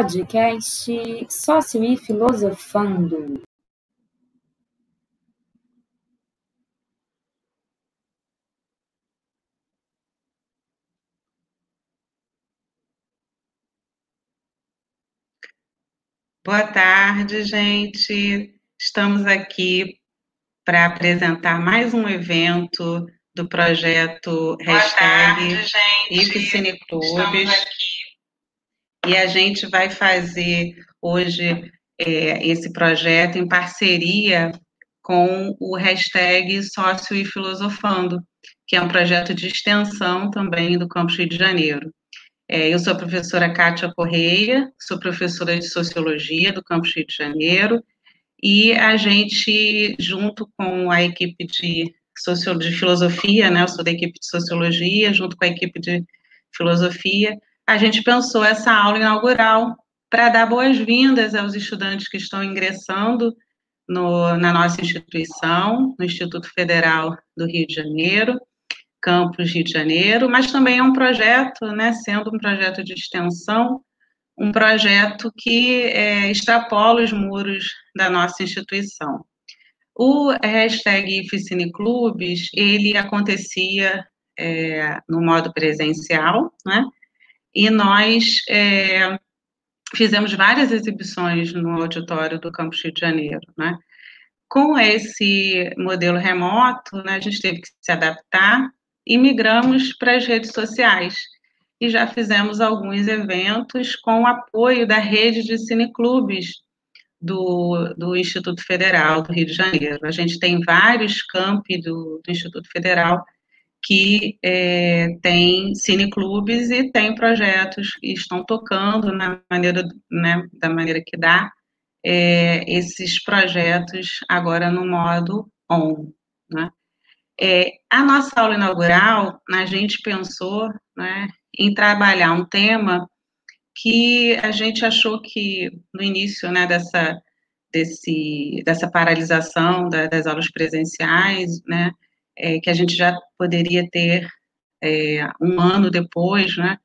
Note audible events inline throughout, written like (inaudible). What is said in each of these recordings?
Podcast Sócio e Filosofando. Boa tarde, gente. Estamos aqui para apresentar mais um evento do projeto hashtag IFCineClubes. E a gente vai fazer hoje é, esse projeto em parceria com o hashtag Sócio e Filosofando, que é um projeto de extensão também do Campus Rio de Janeiro. É, eu sou a professora Kátia Correia, sou professora de Sociologia do Campus Rio de Janeiro, e a gente, junto com a equipe de, de Filosofia, né, eu sou da equipe de Sociologia, junto com a equipe de Filosofia, a gente pensou essa aula inaugural para dar boas-vindas aos estudantes que estão ingressando no, na nossa instituição, no Instituto Federal do Rio de Janeiro, Campus Rio de Janeiro, mas também é um projeto, né, sendo um projeto de extensão, um projeto que é, extrapola os muros da nossa instituição. O hashtag Ficine Clubes, ele acontecia é, no modo presencial, né, e nós é, fizemos várias exibições no auditório do Campus Rio de Janeiro, né, com esse modelo remoto, né, a gente teve que se adaptar e migramos para as redes sociais. E já fizemos alguns eventos com o apoio da rede de cineclubes do, do Instituto Federal do Rio de Janeiro. A gente tem vários campi do, do Instituto Federal que é, tem cineclubes e tem projetos que estão tocando na maneira, né, da maneira que dá é, esses projetos agora no modo on, né? É, a nossa aula inaugural, a gente pensou né, em trabalhar um tema que a gente achou que no início né, dessa, desse, dessa paralisação da, das aulas presenciais, né, é, que a gente já poderia ter é, um ano depois, né,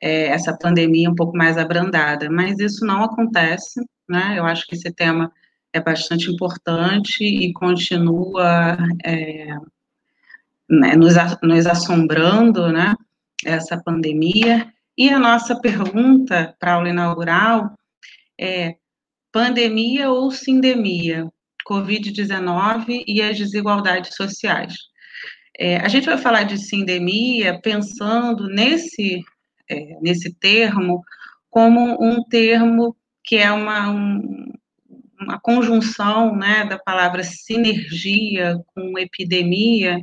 é, essa pandemia um pouco mais abrandada, mas isso não acontece, né, eu acho que esse tema é bastante importante e continua é, né, nos, nos assombrando, né, essa pandemia. E a nossa pergunta para a aula inaugural é: pandemia ou sindemia? Covid-19 e as desigualdades sociais. É, a gente vai falar de sindemia pensando nesse, é, nesse termo como um termo que é uma, um, uma conjunção né, da palavra sinergia com epidemia,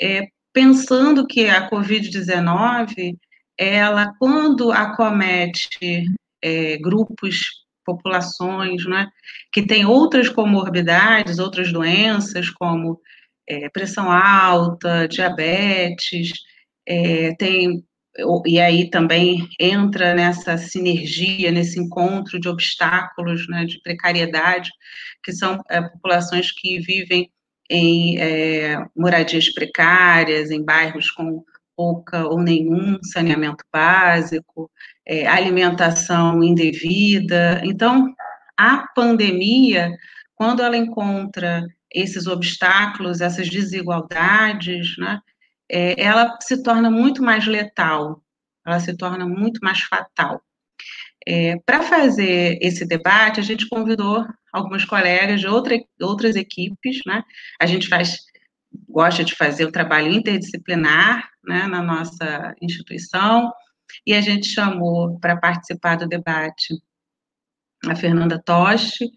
é, pensando que a Covid-19, ela, quando acomete é, grupos, populações, né, que têm outras comorbidades, outras doenças, como é, pressão alta, diabetes, é, tem e aí também entra nessa sinergia, nesse encontro de obstáculos, né, de precariedade, que são é, populações que vivem em é, moradias precárias, em bairros com pouca ou nenhum saneamento básico, é, alimentação indevida. Então, a pandemia, quando ela encontra esses obstáculos, essas desigualdades, né, é, ela se torna muito mais letal, ela se torna muito mais fatal. É, Para fazer esse debate, a gente convidou algumas colegas de outra, outras equipes, né? A gente faz, gosta de fazer o trabalho interdisciplinar, né, na nossa instituição, e a gente chamou para participar do debate a Fernanda Toste,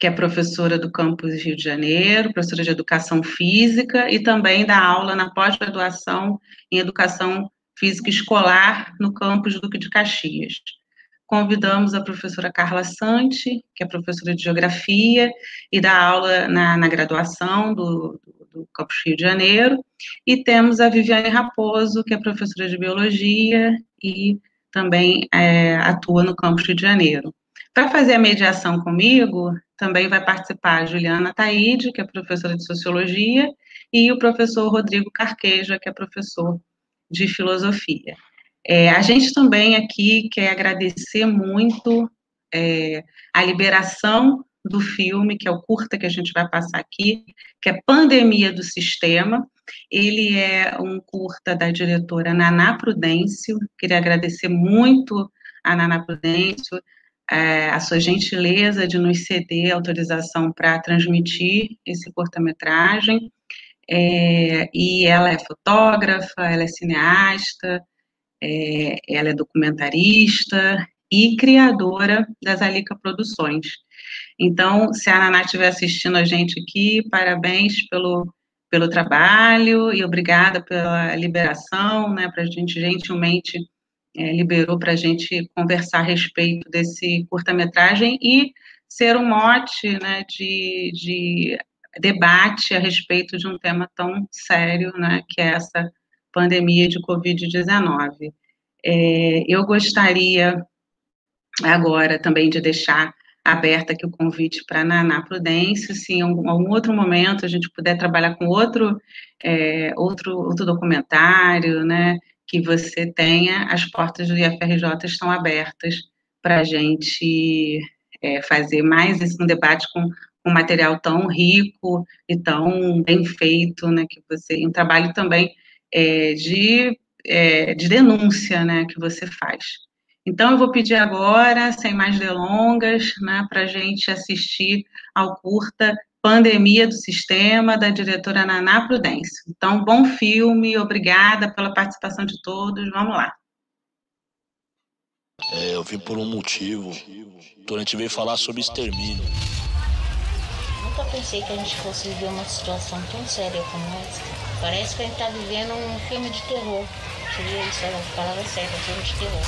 que é professora do campus Rio de Janeiro, professora de educação física e também dá aula na pós-graduação em educação física escolar no campus Duque de Caxias. Convidamos a professora Carla Santi, que é professora de geografia e dá aula na, na graduação do, do, do campus Rio de Janeiro, e temos a Viviane Raposo, que é professora de biologia e também é, atua no campus Rio de Janeiro. Para fazer a mediação comigo, também vai participar a Juliana Taide, que é professora de Sociologia, e o professor Rodrigo Carqueja, que é professor de Filosofia. É, a gente também aqui quer agradecer muito é, a liberação do filme, que é o curta que a gente vai passar aqui, que é Pandemia do Sistema. Ele é um curta da diretora Naná Prudêncio. Queria agradecer muito a Naná Prudêncio, é, a sua gentileza de nos ceder autorização para transmitir esse curta-metragem. É, e ela é fotógrafa, ela é cineasta, é, ela é documentarista e criadora das Alica Produções. Então, se a Naná estiver assistindo a gente aqui, parabéns pelo, pelo trabalho e obrigada pela liberação, né, para a gente gentilmente é, liberou para a gente conversar a respeito desse curta-metragem e ser um mote né, de, de debate a respeito de um tema tão sério, né, que é essa pandemia de Covid-19. É, eu gostaria agora também de deixar aberta aqui o convite para Naná Prudêncio, se em algum, algum, outro momento a gente puder trabalhar com outro, é, outro, outro documentário, né, que você tenha, as portas do IFRJ estão abertas para a gente é, fazer mais esse um debate com um material tão rico e tão bem feito, né, que você, um trabalho também é, de, é, de denúncia, né, que você faz. Então, eu vou pedir agora, sem mais delongas, né, para a gente assistir ao curta Pandemia do Sistema, da diretora Naná Prudêncio. Então, bom filme, obrigada pela participação de todos, vamos lá. É, eu vim por um motivo. A gente veio falar sobre extermínio. Nunca pensei que a gente fosse viver uma situação tão séria como essa. Parece que a gente está vivendo um filme de terror. Seria isso a palavra certa, filme de terror.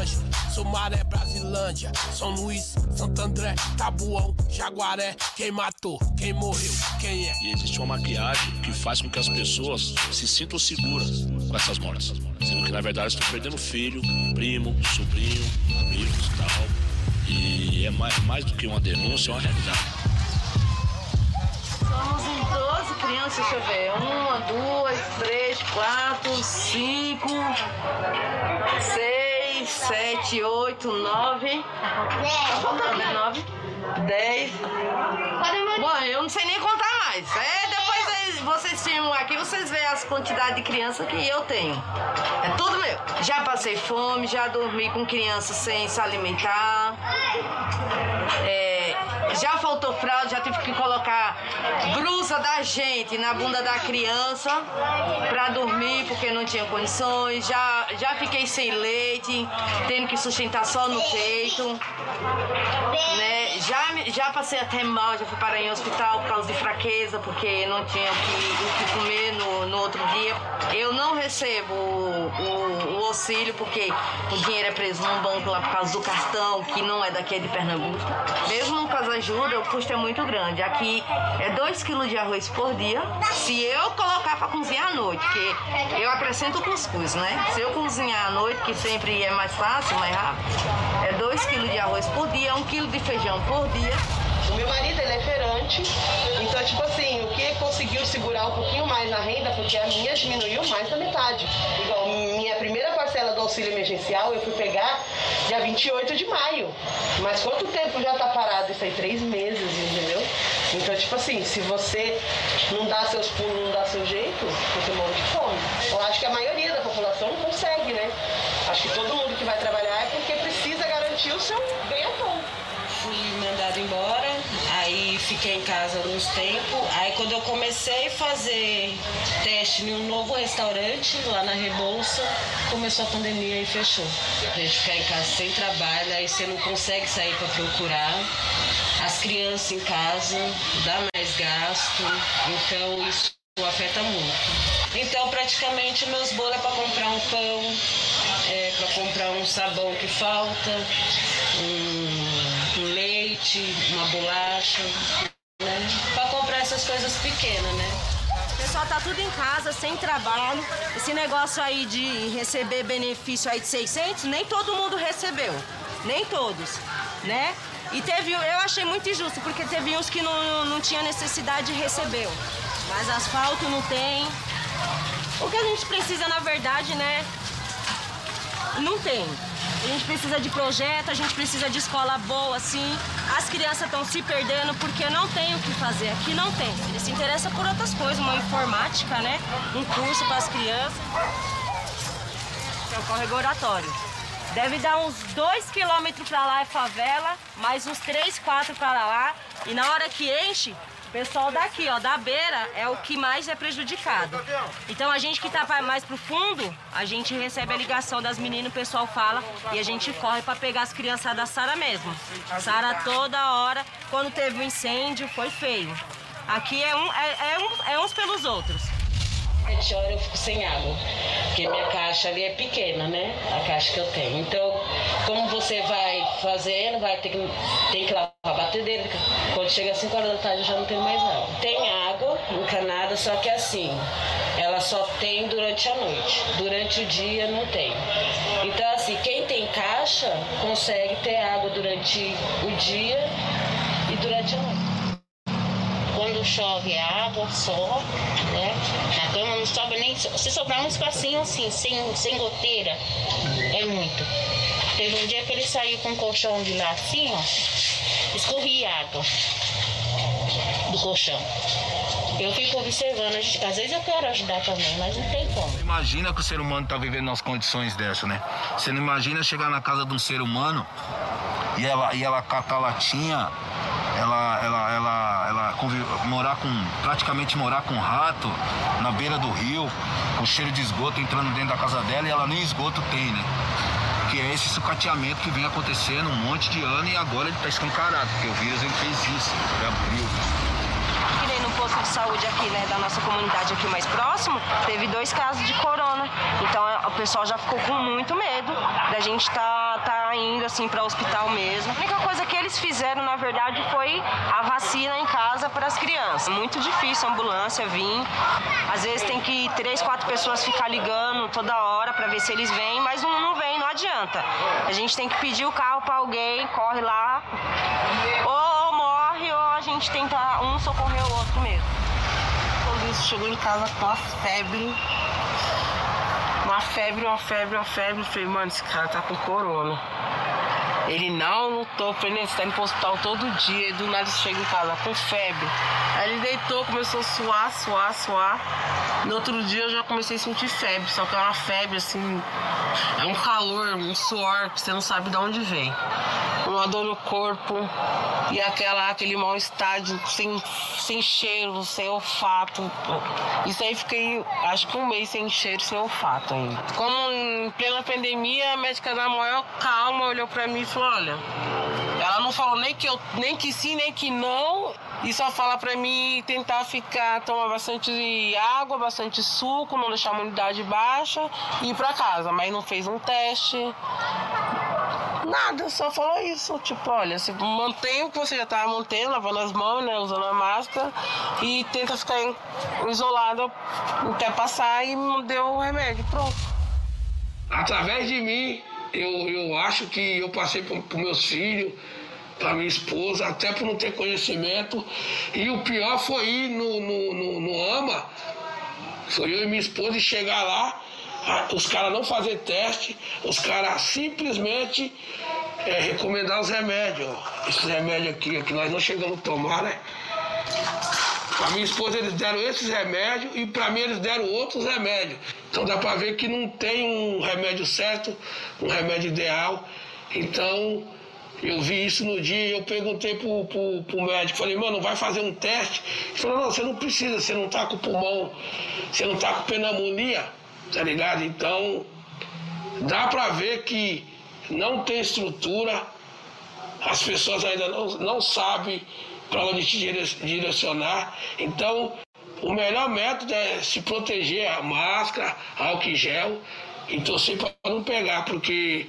Anjo, Sumaré, Brasilândia, São Luís, Santo André, Tabuão, Jaguaré, quem matou, quem morreu, quem é. E existe uma maquiagem que faz com que as pessoas se sintam seguras com essas mortes. Sendo que na verdade estão perdendo filho, primo, sobrinho, amigos e tal. E é mais, mais do que uma denúncia, é uma realidade. Somos em 12 crianças, deixa eu ver. Uma, duas, três, quatro, cinco, seis, sete, oito, nove. Nove, dez. Bom, eu não sei nem contar mais. É, depois vocês filmam aqui, vocês veem as quantidades de crianças que eu tenho. É tudo meu. Já passei fome, já dormi com crianças sem se alimentar. É, já faltou fralda, já tive que colocar da gente na bunda da criança para dormir porque não tinha condições. Já, já fiquei sem leite, tendo que sustentar só no peito. Né? Já, já passei até mal, já fui parar em hospital por causa de fraqueza, porque não tinha o que, o que comer no, no outro dia. Eu não recebo o, o, o auxílio porque o dinheiro é preso num banco lá por causa do cartão, que não é daqui, é de Pernambuco. Mesmo com as ajudas, o custo é muito grande. Aqui é 2 kg de arroz por dia. Se eu colocar para cozinhar à noite, que eu acrescento cuscuz, né? Se eu cozinhar à noite, que sempre é mais fácil, mais rápido, é 2 kg de arroz por dia, 1 kg de feijão por dia. O meu marido, ele é feirante, então, tipo assim, o que conseguiu segurar um pouquinho mais na renda, porque a minha diminuiu mais da metade. Igual, minha primeira parcela do auxílio emergencial eu fui pegar dia 28 de maio. Mas quanto tempo já tá parado isso aí? Três meses, entendeu? Então, tipo assim, se você não dá seus pulos, não dá seu jeito, você morre de fome. Eu acho que a maioria da população não consegue, né? Acho que todo mundo que vai trabalhar é porque precisa garantir o seu ganha-pão. Fui mandado embora, fiquei em casa alguns tempos. Aí quando eu comecei a fazer teste em um novo restaurante lá na Rebouça, começou a pandemia e fechou. A gente ficar em casa sem trabalho, aí você não consegue sair para procurar. As crianças em casa, dá mais gasto, então isso afeta muito. Então praticamente meus bolos é para comprar um pão, é para comprar um sabão que falta, leite, uma bolacha, né? Para comprar essas coisas pequenas, né? Pessoal tá tudo em casa, sem trabalho. Esse negócio aí de receber benefício aí de 600, nem todo mundo recebeu. Nem todos, né? E teve, eu achei muito injusto, porque teve uns que não, não tinha necessidade e recebeu. Mas asfalto não tem. O que a gente precisa, na verdade, né, não tem. A gente precisa de projeto, a gente precisa de escola boa, sim. As crianças estão se perdendo porque não tem o que fazer. Aqui não tem. Eles se interessam por outras coisas, uma informática, né? Um curso para as crianças. É o córrego oratório. Deve dar uns 2 quilômetros para lá é favela, mais uns 3, 4 para lá. E na hora que enche, o pessoal daqui, ó, da beira, é o que mais é prejudicado. Então a gente que tá mais pro fundo, a gente recebe a ligação das meninas, o pessoal fala e a gente corre para pegar as crianças da Sara mesmo. Sara toda hora, quando teve um incêndio, foi feio. Aqui é, um, é, é, um, é uns pelos outros. Sete horas eu fico sem água, porque minha caixa ali é pequena, né? A caixa que eu tenho. Então, como você vai fazendo, vai ter que, tem que lavar a batedeira. Quando chega às 5 horas da tarde eu já não tenho mais água. Tem água encanada, só que assim, ela só tem durante a noite. Durante o dia não tem. Então, assim, quem tem caixa consegue ter água durante o dia e durante a noite chove a água só, né? Na cama não sobe nem. Se sobrar um espacinho assim, sem, sem goteira, é muito. Teve um dia que ele saiu com o colchão de lá assim, ó, escorria água do colchão. Eu fico observando, às vezes eu quero ajudar também, mas não tem como. Imagina que o ser humano está vivendo nas condições dessa, né? Você não imagina chegar na casa de um ser humano e ela, e ela catar latinha ela, ela, ela, morar com, praticamente morar com rato na beira do rio, com cheiro de esgoto entrando dentro da casa dela e ela nem esgoto tem, né? Que é esse sucateamento que vem acontecendo um monte de ano e agora ele está escancarado, porque o vírus ele fez isso, ele abriu posto de saúde aqui, né, da nossa comunidade aqui mais próximo, teve dois casos de corona. Então o pessoal já ficou com muito medo da gente tá, tá indo assim para o hospital mesmo. A única coisa que eles fizeram, na verdade, foi a vacina em casa para as crianças. Muito difícil a ambulância vir. Às vezes tem que três, quatro pessoas ficar ligando toda hora para ver se eles vêm, mas um não vem, não adianta. A gente tem que pedir o carro para alguém, corre lá. Ou, morre ou a gente tenta um socorrer o outro mesmo chegou em casa com uma febre. Uma febre, uma febre, uma febre. Falei, mano, esse cara tá com corona. Ele não, falei, você tá indo pro hospital todo dia. E do nada chega em casa com febre. Aí ele deitou, começou a suar, suar, suar. No outro dia eu já comecei a sentir febre, só que é uma febre assim, é um calor, um suor que você não sabe de onde vem. Uma dor no corpo e aquela, aquele mal-estar sem, sem cheiro, sem olfato. Isso aí fiquei acho que um mês sem cheiro, sem olfato ainda. Como em plena pandemia, a médica da maior calma olhou pra mim e falou, olha, ela não falou nem que, eu, nem que sim, nem que não, e só fala pra mim tentar ficar, tomar bastante água, bastante suco, não deixar a imunidade baixa e ir pra casa. Mas não fez um teste. Nada, só falou isso. Tipo, olha, você mantém o que você já tava mantendo, lavando as mãos, né? Usando a máscara e tenta ficar isolada até passar e deu o remédio. Pronto. Através de mim, eu, eu acho que eu passei para meus filhos para minha esposa, até por não ter conhecimento. E o pior foi ir no, no, no, no AMA, foi eu e minha esposa e chegar lá, os caras não fazer teste, os caras simplesmente é, recomendar os remédios. Esses remédios aqui, que nós não chegamos a tomar, né? Para minha esposa eles deram esses remédios e para mim eles deram outros remédios. Então dá para ver que não tem um remédio certo, um remédio ideal. Então eu vi isso no dia e eu perguntei pro, pro, pro médico, falei, mano, vai fazer um teste? Ele falou, não, você não precisa, você não tá com pulmão, você não tá com pneumonia, tá ligado? Então, dá pra ver que não tem estrutura, as pessoas ainda não, não sabem para onde te direcionar. Então, o melhor método é se proteger, a máscara, álcool em gel e torcer para não pegar, porque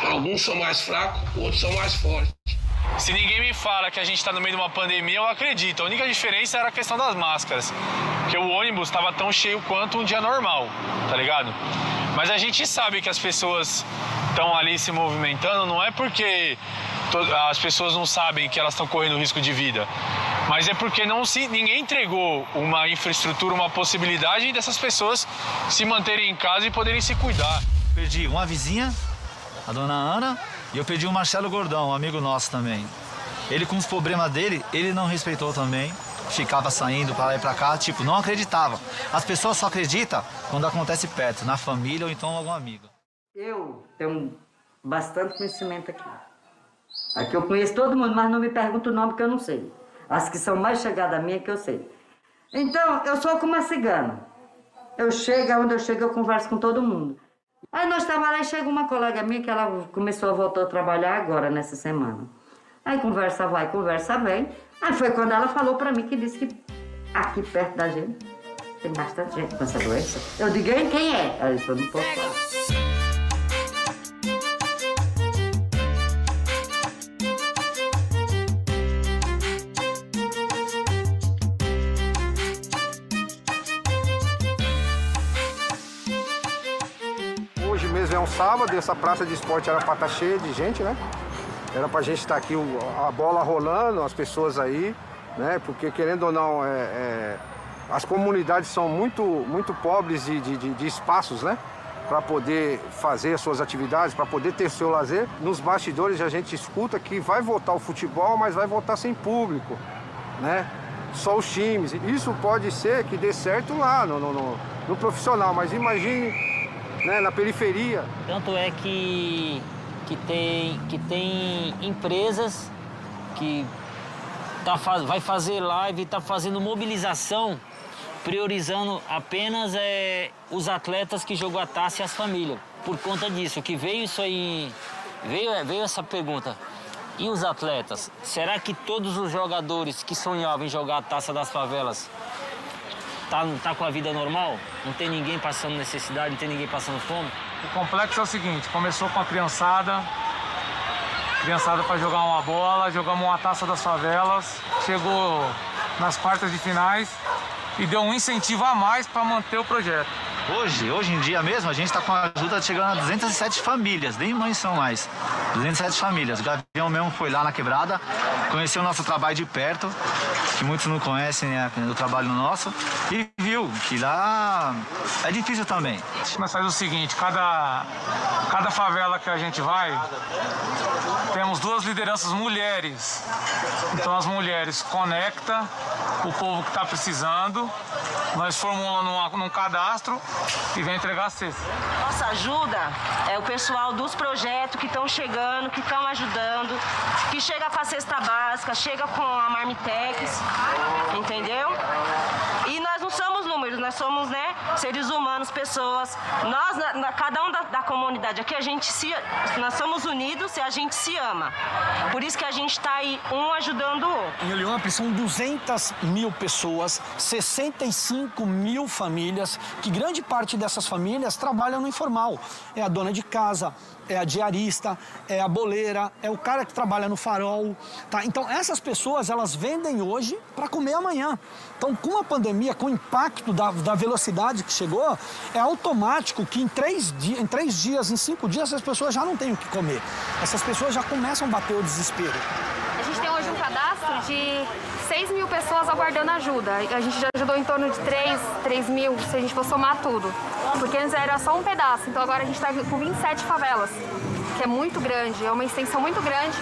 Alguns são mais fracos, outros são mais fortes. Se ninguém me fala que a gente está no meio de uma pandemia, eu acredito. A única diferença era a questão das máscaras. Porque o ônibus estava tão cheio quanto um dia normal, tá ligado? Mas a gente sabe que as pessoas estão ali se movimentando, não é porque as pessoas não sabem que elas estão correndo risco de vida, mas é porque não se, ninguém entregou uma infraestrutura, uma possibilidade dessas pessoas se manterem em casa e poderem se cuidar. Perdi uma vizinha, a dona Ana, e eu perdi o Marcelo Gordão, um amigo nosso também. Ele com os problemas dele, ele não respeitou também. Ficava saindo para lá e para cá, tipo, não acreditava. As pessoas só acreditam quando acontece perto, na família ou então algum amigo. Eu tenho bastante conhecimento aqui. Aqui eu conheço todo mundo, mas não me pergunta o nome que eu não sei. As que são mais chegadas a mim é que eu sei. Então, eu sou como uma cigana. Eu chego, onde eu chego, eu converso com todo mundo. Aí nós estávamos lá e chega uma colega minha que ela começou a voltar a trabalhar agora, nessa semana. Aí conversa vai, conversa vem. Aí foi quando ela falou para mim que disse que aqui perto da gente tem bastante gente com essa doença. Eu digo, quem é? Aí eu não posso falar. Sábado, essa praça de esporte era para estar cheia de gente, né? Era pra gente estar aqui, a bola rolando, as pessoas aí, né? Porque querendo ou não, é, é, as comunidades são muito, muito pobres de, de, de espaços, né? Para poder fazer as suas atividades, para poder ter seu lazer. Nos bastidores a gente escuta que vai voltar o futebol, mas vai voltar sem público, né? Só os times. Isso pode ser que dê certo lá no, no, no, no profissional, mas imagine né, na periferia. Tanto é que que tem, que tem empresas que tá, vai fazer live, está fazendo mobilização, priorizando apenas é, os atletas que jogou a taça e as famílias. Por conta disso, que veio isso aí, veio, veio essa pergunta. E os atletas? Será que todos os jogadores que sonhavam em jogar a taça das favelas tá, tá com a vida normal? Não tem ninguém passando necessidade, não tem ninguém passando fome? O complexo é o seguinte, começou com a criançada, criançada para jogar uma bola, jogamos uma taça das favelas, chegou nas quartas de finais e deu um incentivo a mais para manter o projeto. Hoje, hoje em dia mesmo, a gente está com a ajuda chegando a 207 famílias, nem mães são mais. 207 famílias. O Gavião mesmo foi lá na quebrada, conheceu o nosso trabalho de perto, que muitos não conhecem né, o trabalho nosso, e viu que lá é difícil também. Nós faz o seguinte, cada, cada favela que a gente vai, temos duas lideranças mulheres. Então as mulheres conectam o povo que está precisando, nós formulamos num cadastro e vem entregar a cesta. Nossa ajuda é o pessoal dos projetos que estão chegando, que estão ajudando, que chega com a cesta básica, chega com a Marmitex, entendeu? E nós não somos números, nós somos, né, seres humanos, pessoas. Nós, na, na, cada um da, da, comunidade aqui, a gente se, nós somos unidos e a gente se ama. Por isso que a gente está aí, um ajudando o outro. Em Olhoampre são 200 mil pessoas, 65 mil famílias, que grande parte dessas famílias trabalham no informal. É a dona de casa, é a diarista, é a boleira, é o cara que trabalha no farol, tá? Então essas pessoas elas vendem hoje para comer amanhã. Então com a pandemia, com o impacto da, da velocidade que chegou, é automático que em três, dias, em três dias, em cinco dias, essas pessoas já não têm o que comer. Essas pessoas já começam a bater o desespero. A gente tem hoje um cadastro de 6 mil pessoas aguardando ajuda. A gente já ajudou em torno de 3, 3 mil, se a gente for somar tudo. Porque antes era só um pedaço, então agora a gente está com 27 favelas, que é muito grande, é uma extensão muito grande,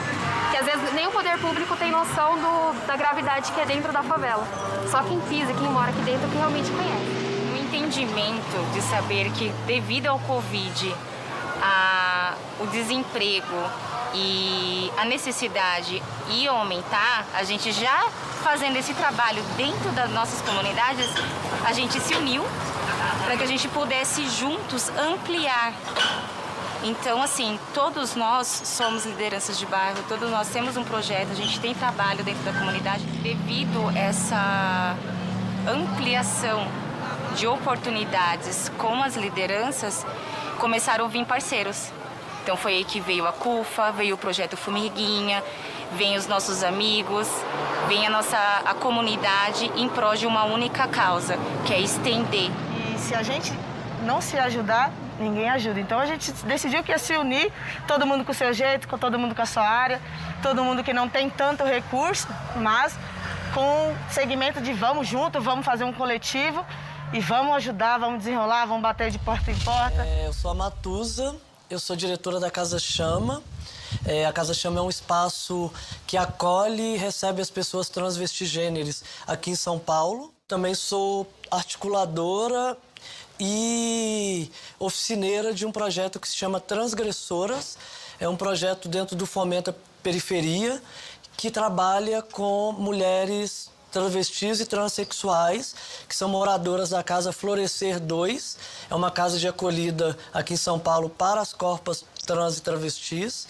que às vezes nem o poder público tem noção do, da gravidade que é dentro da favela. Só quem pisa, quem mora aqui dentro, que realmente conhece. O entendimento de saber que devido ao Covid, a, o desemprego e a necessidade ia aumentar, a gente já fazendo esse trabalho dentro das nossas comunidades, a gente se uniu para que a gente pudesse juntos ampliar. Então, assim, todos nós somos lideranças de bairro, todos nós temos um projeto, a gente tem trabalho dentro da comunidade. Devido a essa ampliação de oportunidades com as lideranças, começaram a vir parceiros. Então foi aí que veio a CUFA, veio o projeto Formiguinha, vem os nossos amigos, vem a nossa a comunidade em prol de uma única causa, que é estender. E se a gente não se ajudar, ninguém ajuda. Então a gente decidiu que ia se unir, todo mundo com o seu jeito, com todo mundo com a sua área, todo mundo que não tem tanto recurso, mas com segmento de vamos junto, vamos fazer um coletivo e vamos ajudar, vamos desenrolar, vamos bater de porta em porta. É, eu sou a Matusa, eu sou diretora da Casa Chama. É, a Casa Chama é um espaço que acolhe e recebe as pessoas transvestigêneres aqui em São Paulo. Também sou articuladora e oficineira de um projeto que se chama Transgressoras. É um projeto dentro do Fomenta Periferia que trabalha com mulheres travestis e transexuais, que são moradoras da Casa Florescer 2. É uma casa de acolhida aqui em São Paulo para as corpas trans e travestis.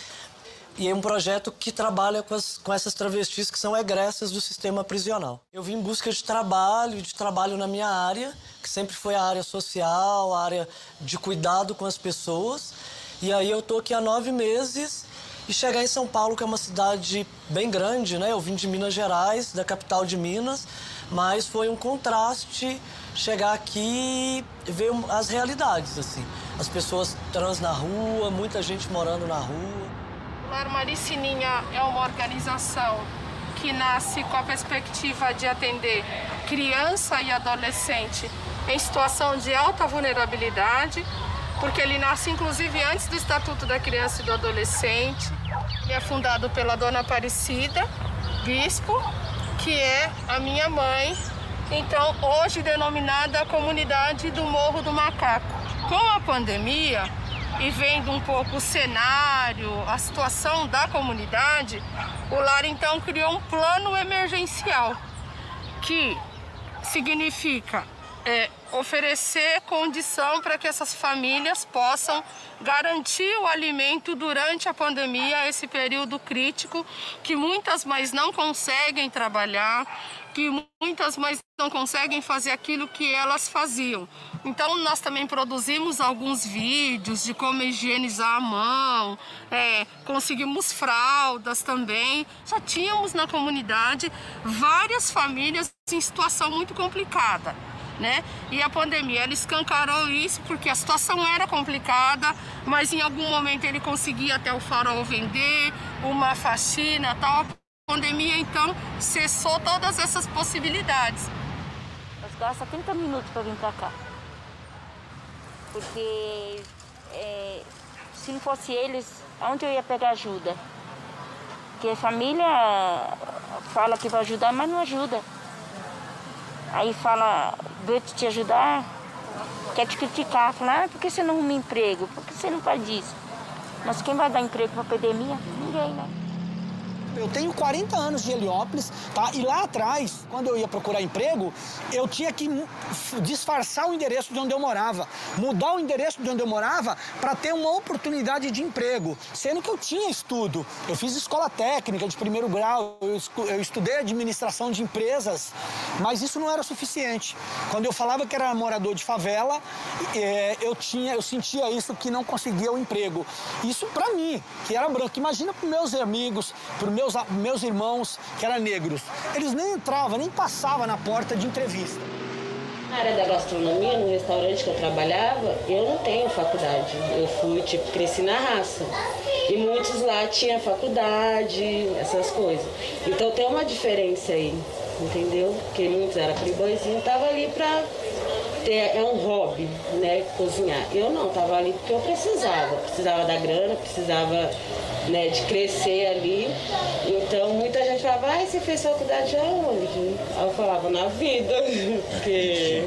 E é um projeto que trabalha com, as, com essas travestis que são egressas do sistema prisional. Eu vim em busca de trabalho, de trabalho na minha área, que sempre foi a área social, a área de cuidado com as pessoas. E aí eu tô aqui há nove meses e chegar em São Paulo, que é uma cidade bem grande, né? Eu vim de Minas Gerais, da capital de Minas, mas foi um contraste chegar aqui e ver as realidades, assim. As pessoas trans na rua, muita gente morando na rua. Lar Maricininha é uma organização que nasce com a perspectiva de atender criança e adolescente em situação de alta vulnerabilidade, porque ele nasce inclusive antes do Estatuto da Criança e do Adolescente. Ele é fundado pela Dona Aparecida Bispo, que é a minha mãe, então hoje denominada Comunidade do Morro do Macaco. Com a pandemia e vendo um pouco o cenário, a situação da comunidade, o lar então criou um plano emergencial que significa é, oferecer condição para que essas famílias possam garantir o alimento durante a pandemia, esse período crítico, que muitas mães não conseguem trabalhar, que muitas mães não conseguem fazer aquilo que elas faziam. Então, nós também produzimos alguns vídeos de como higienizar a mão, é, conseguimos fraldas também. Já tínhamos na comunidade várias famílias em situação muito complicada né? E a pandemia ele escancarou isso porque a situação era complicada, mas em algum momento ele conseguia até o farol vender, uma faxina, tal. A pandemia então cessou todas essas possibilidades. Nós gastamos 30 minutos para vir para cá. Porque é, se não fosse eles, onde eu ia pegar ajuda? Porque a família fala que vai ajudar, mas não ajuda. Aí fala, vou te ajudar, quer te criticar, fala, ah, por que você não arruma emprego? Por que você não faz isso? Mas quem vai dar emprego para a pandemia? Ninguém, né? Eu tenho 40 anos de Heliópolis, tá? E lá atrás, quando eu ia procurar emprego, eu tinha que disfarçar o endereço de onde eu morava, mudar o endereço de onde eu morava para ter uma oportunidade de emprego, sendo que eu tinha estudo. Eu fiz escola técnica de primeiro grau, eu estudei administração de empresas, mas isso não era suficiente. Quando eu falava que era morador de favela, é, eu tinha, eu sentia isso que não conseguia o emprego. Isso para mim, que era branco. Imagina para meus amigos, para meus, meus irmãos que eram negros, eles nem entravam, nem passavam na porta de entrevista. Na área da gastronomia, no restaurante que eu trabalhava, eu não tenho faculdade. Eu fui, tipo, cresci na raça. E muitos lá tinham faculdade, essas coisas. Então tem uma diferença aí, entendeu? Porque muitos eram playboyzinho, tava ali pra ter, é um hobby, né, cozinhar. Eu não, tava ali porque eu precisava. Precisava da grana, precisava né, de crescer ali. Então muita gente falava, ah, você fez faculdade aonde? Aí eu falava, na vida, (laughs) porque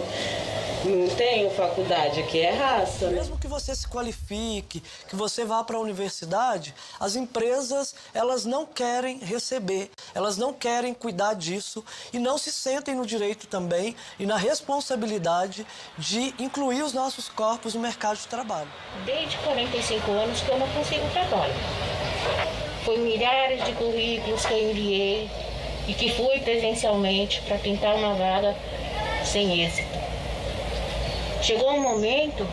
não tenho faculdade, aqui é raça. Né? Mesmo que você se qualifique, que você vá para a universidade, as empresas, elas não querem receber, elas não querem cuidar disso e não se sentem no direito também e na responsabilidade de incluir os nossos corpos no mercado de trabalho. Desde 45 anos que eu não consigo trabalho. Foi milhares de currículos que eu enviei e que fui presencialmente para tentar uma vaga sem êxito. Chegou um momento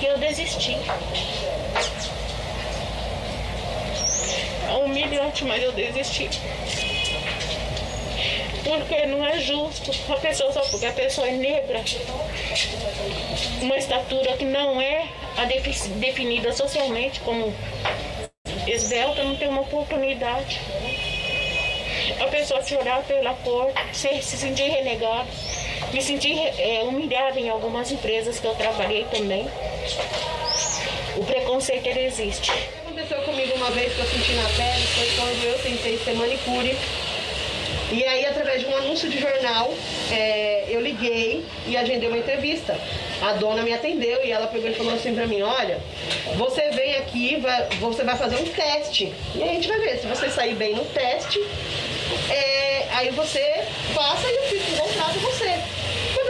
que eu desisti. É humilhante, mas eu desisti. Porque não é justo a pessoa só porque a pessoa é negra, uma estatura que não é definida socialmente como esbelta, não tem uma oportunidade. A pessoa chorar pela porta, se sentir renegada Me senti é, humilhada em algumas empresas que eu trabalhei também. O preconceito ele existe. Aconteceu comigo uma vez que eu senti na pele, foi quando eu tentei ser manicure. E aí, através de um anúncio de jornal, é, eu liguei e agendei uma entrevista. A dona me atendeu e ela pegou e falou assim pra mim, olha, você vem aqui, vai, você vai fazer um teste. E a gente vai ver, se você sair bem no teste, é, aí você passa e eu fico contrato você.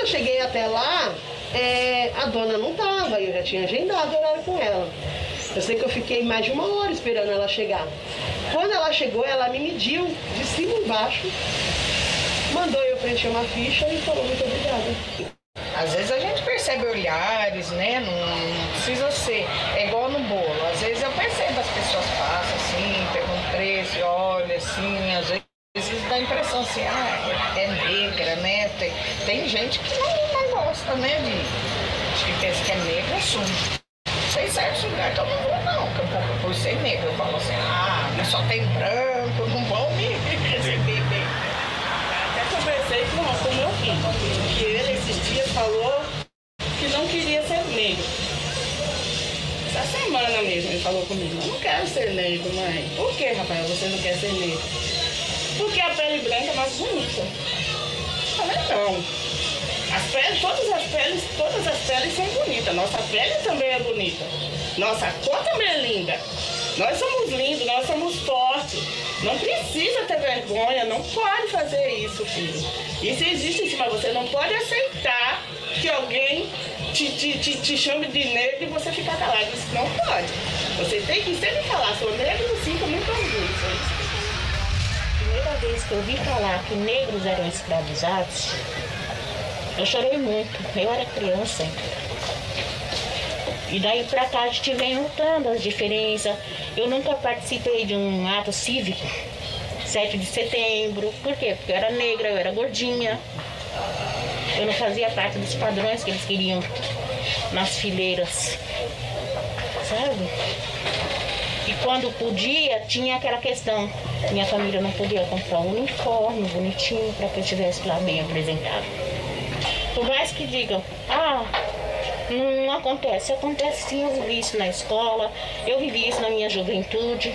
Quando eu cheguei até lá, é, a dona não tava, eu já tinha agendado o horário com ela. Eu sei que eu fiquei mais de uma hora esperando ela chegar. Quando ela chegou, ela me mediu de cima embaixo, mandou eu preencher uma ficha e falou muito obrigada. Às vezes a gente percebe olhares, né? Não, não precisa ser. É igual no bolo. Às vezes eu percebo as pessoas passam assim, perguntam preço, olha assim, às vezes dá a impressão assim, ah, é negra, né? Tem, tem gente que não, não gosta, né? De, que pensa que é negra, assume. Tem certos lugares que eu não vou não, que eu, por ser negro, eu falo assim, ah, mas só tem branco, não vão me receber bem. Até conversei com, com meu filho, que ele esses dias falou que não queria ser negro. Essa semana mesmo ele falou comigo, eu não quero ser negro, mãe. Por que, Rafael, você não quer ser negro? Porque a pele branca é mais bonita. Falei, não. As peles, todas as peles, todas as peles são bonitas. Nossa pele também é bonita. Nossa cor também é linda. Nós somos lindos, nós somos fortes. Não precisa ter vergonha, não pode fazer isso, filho. Isso existe em cima. Você não pode aceitar que alguém te, te, te, te chame de negro e você ficar calado. Isso não pode. Você tem que sempre falar, sou negro e sinto muito orgulho. Primeira vez que eu ouvi falar que negros eram escravizados, eu chorei muito, eu era criança. E daí pra cá a gente vem lutando as diferenças. Eu nunca participei de um ato cívico, 7 de setembro. Por quê? Porque eu era negra, eu era gordinha. Eu não fazia parte dos padrões que eles queriam nas fileiras. Sabe? E quando podia, tinha aquela questão. Minha família não podia comprar um uniforme bonitinho para que eu estivesse lá bem apresentado. Por mais que digam, ah, não acontece. Acontece sim, eu vivi isso na escola, eu vivi isso na minha juventude.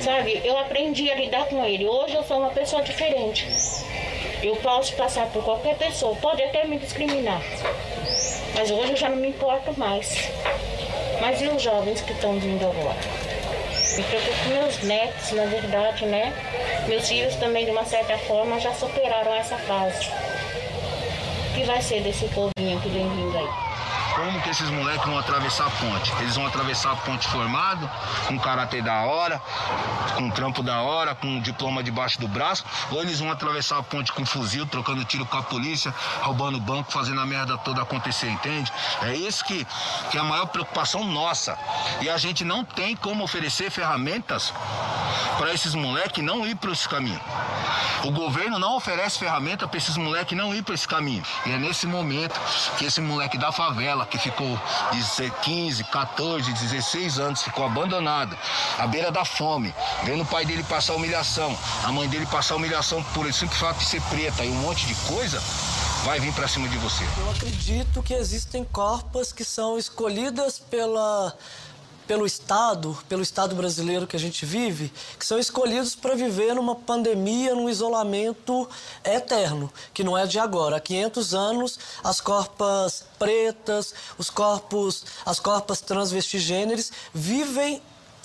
Sabe, eu aprendi a lidar com ele. Hoje eu sou uma pessoa diferente. Eu posso passar por qualquer pessoa, pode até me discriminar. Mas hoje eu já não me importo mais. Mas e os jovens que estão vindo agora? Me preocupo com meus netos, na verdade, né? Meus filhos também, de uma certa forma, já superaram essa fase. O que vai ser desse povinho que vem vindo aí? Como que esses moleques vão atravessar a ponte? Eles vão atravessar a ponte formado, com karatê da hora, com trampo da hora, com diploma debaixo do braço, ou eles vão atravessar a ponte com fuzil, trocando tiro com a polícia, roubando banco, fazendo a merda toda acontecer, entende? É isso que, que é a maior preocupação nossa. E a gente não tem como oferecer ferramentas para esses moleques não ir para esse caminho. O governo não oferece ferramenta para esses moleques não ir para esse caminho. E é nesse momento que esse moleque da favela, que ficou 15, 14, 16 anos, ficou abandonado, à beira da fome, vendo o pai dele passar humilhação, a mãe dele passar humilhação por esse simples fato de ser preta e um monte de coisa, vai vir para cima de você. Eu acredito que existem corpas que são escolhidas pela pelo Estado, pelo Estado brasileiro que a gente vive, que são escolhidos para viver numa pandemia, num isolamento eterno, que não é de agora. Há 500 anos, as corpas pretas, os corpos, as corpas transvestigêneres vivem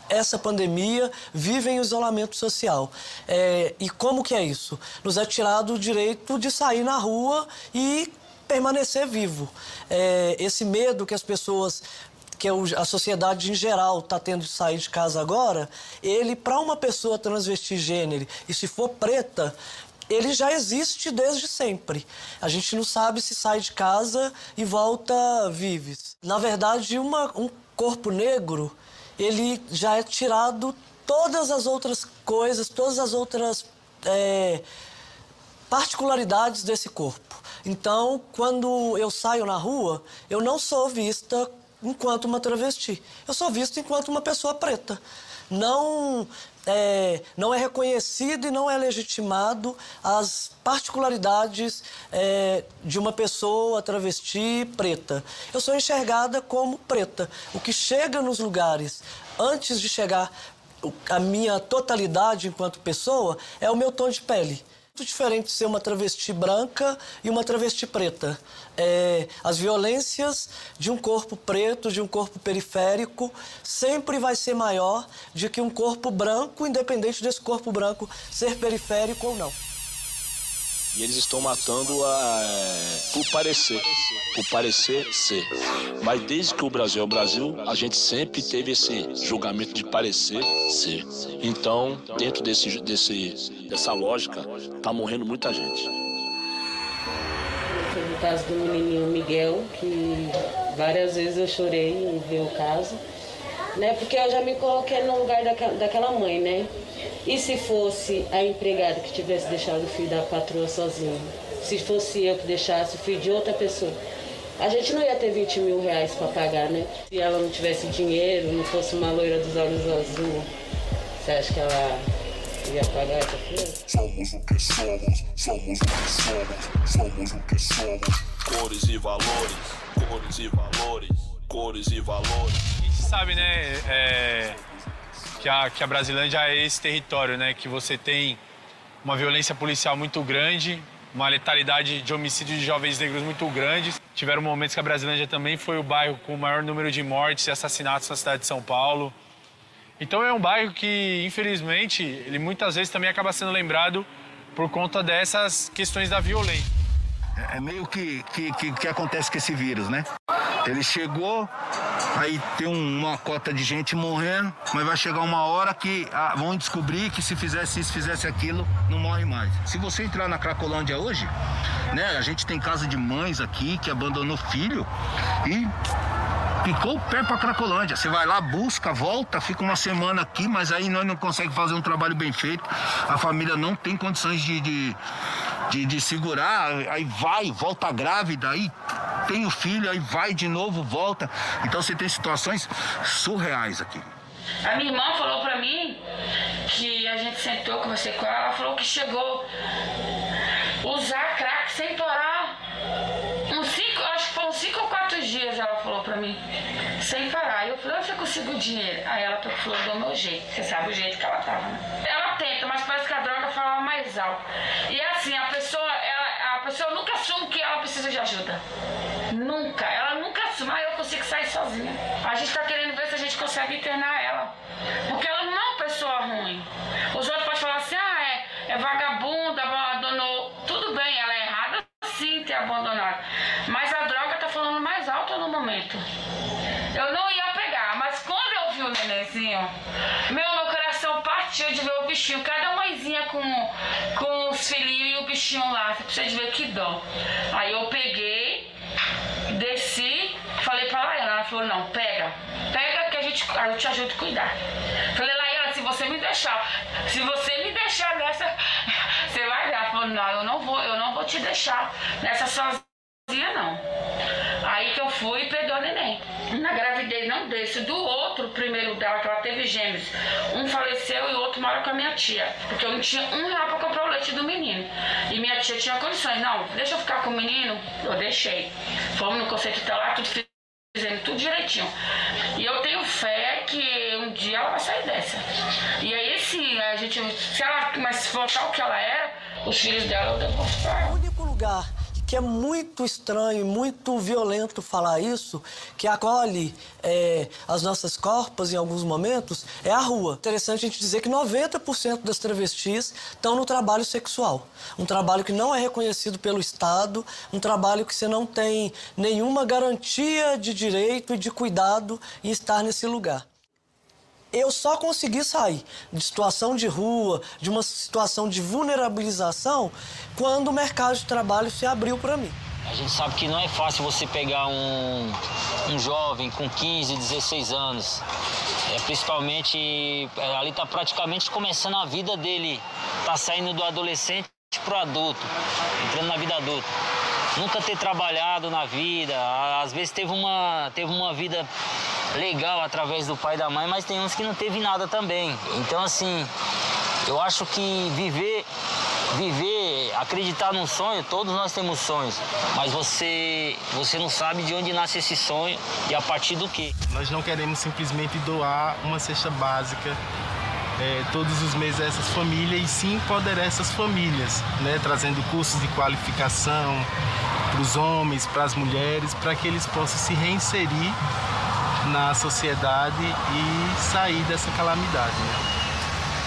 essa pandemia, vivem o isolamento social. É, e como que é isso? Nos é tirado o direito de sair na rua e permanecer vivo. É, esse medo que as pessoas que a sociedade em geral está tendo de sair de casa agora, ele, para uma pessoa transvesti gênero, e se for preta, ele já existe desde sempre. A gente não sabe se sai de casa e volta vives. Na verdade, uma, um corpo negro, ele já é tirado todas as outras coisas, todas as outras é, particularidades desse corpo. Então, quando eu saio na rua, eu não sou vista enquanto uma travesti. Eu sou visto enquanto uma pessoa preta. Não é, não é reconhecido e não é legitimado as particularidades é, de uma pessoa travesti preta. Eu sou enxergada como preta. O que chega nos lugares antes de chegar a minha totalidade enquanto pessoa é o meu tom de pele diferente ser uma travesti branca e uma travesti preta. É, as violências de um corpo preto, de um corpo periférico, sempre vai ser maior do que um corpo branco, independente desse corpo branco ser periférico ou não. E eles estão matando a, por parecer, por parecer ser. Mas desde que o Brasil é o Brasil, a gente sempre teve esse julgamento de parecer ser. Então, dentro desse, desse, dessa lógica, tá morrendo muita gente. No caso do menininho Miguel, que várias vezes eu chorei em ver o caso, né? Porque eu já me coloquei no lugar daquela mãe, né? E se fosse a empregada que tivesse deixado o filho da patroa sozinho? Se fosse eu que deixasse o filho de outra pessoa? A gente não ia ter 20 mil reais para pagar, né? Se ela não tivesse dinheiro, não fosse uma loira dos olhos azul, você acha que ela ia pagar essa filha? Somos o que somos, somos o que somos, somos o que somos. Cores e valores, cores e valores, cores e valores. A gente sabe, né? É que a, que a Brasilândia é esse território, né? Que você tem uma violência policial muito grande, uma letalidade de homicídio de jovens negros muito grande. Tiveram momentos que a Brasilândia também foi o bairro com o maior número de mortes e assassinatos na cidade de São Paulo. Então é um bairro que, infelizmente, ele muitas vezes também acaba sendo lembrado por conta dessas questões da violência. É, é meio que, que, que, que acontece com esse vírus, né? Ele chegou, aí tem uma cota de gente morrendo, mas vai chegar uma hora que ah, vão descobrir que se fizesse isso, fizesse aquilo, não morre mais. Se você entrar na Cracolândia hoje, né, a gente tem casa de mães aqui que abandonou filho e picou o pé para Cracolândia. Você vai lá, busca, volta, fica uma semana aqui, mas aí nós não conseguimos fazer um trabalho bem feito. A família não tem condições de, de, de, de segurar, aí vai, volta grávida, aí tem o filho, aí vai de novo, volta. Então você tem situações surreais aqui. A minha irmã falou pra mim que a gente sentou, com ela, ela falou que chegou usar crack sem parar. Uns cinco, acho que foram cinco ou quatro dias ela falou pra mim, sem parar. Eu falei, onde você conseguiu dinheiro? Aí ela falou do meu jeito, você sabe o jeito que ela tava, né? Ela tenta, mas parece que a droga falava mais alto. E assim, a pessoa, ela, a pessoa nunca assume que ela precisa de ajuda. Nunca. Ela nunca assume, ah, eu consigo sair sozinha. A gente tá querendo ver se a gente consegue internar ela. Porque ela não é uma pessoa ruim. Os outros podem falar assim, ah, é, é vagabunda, abandonou. Tudo bem, ela é errada sim ter abandonado. Mas a droga tá falando mais alto no momento. Eu não ia pegar, mas quando eu vi o nenenzinho, meu, meu coração partiu de ver o bichinho, cada mãezinha com, com os filhinhos e o bichinho lá. Você precisa de ver que dó. Aí eu peguei, desci, falei pra Laiana, ela falou, não, pega, pega que a gente, eu te ajudo a cuidar. Falei, Laiana, se você me deixar, se você me deixar nessa, (laughs) você vai. Ela falou, não, eu não vou, eu não vou te deixar nessa sozinha, não. Aí que eu fui e peguei o neném. Na gravidez não desse, do outro, primeiro dela, que ela teve gêmeos. Um faleceu e o outro mora com a minha tia. Porque eu não tinha um real pra comprar o leite do menino. E minha tia tinha condições. Não, deixa eu ficar com o menino. Eu deixei. Fomos no conceito lá, tudo fizendo tudo direitinho. E eu tenho fé que um dia ela vai sair dessa. E aí sim, a gente, se ela mas voltar o que ela era, os filhos dela eu devolvo pra. O único lugar que é muito estranho e muito violento falar isso, que acolhe é, as nossas corpas em alguns momentos, é a rua. Interessante a gente dizer que 90% das travestis estão no trabalho sexual. Um trabalho que não é reconhecido pelo Estado, um trabalho que você não tem nenhuma garantia de direito e de cuidado em estar nesse lugar eu só consegui sair de situação de rua, de uma situação de vulnerabilização, quando o mercado de trabalho se abriu para mim. A gente sabe que não é fácil você pegar um, um jovem com 15, 16 anos. É, principalmente, é, ali está praticamente começando a vida dele. Está saindo do adolescente para o adulto, entrando na vida adulta. nunca ter trabalhado na vida, às vezes teve uma, teve uma vida legal através do pai e da mãe, mas tem uns que não teve nada também. Então assim, eu acho que viver viver, acreditar num sonho, todos nós temos sonhos, mas você você não sabe de onde nasce esse sonho e a partir do que. Nós não queremos simplesmente doar uma cesta básica é, todos os meses a essas famílias e sim empoderar essas famílias, né? trazendo cursos de qualificação para os homens, para as mulheres, para que eles possam se reinserir na sociedade e sair dessa calamidade. Né?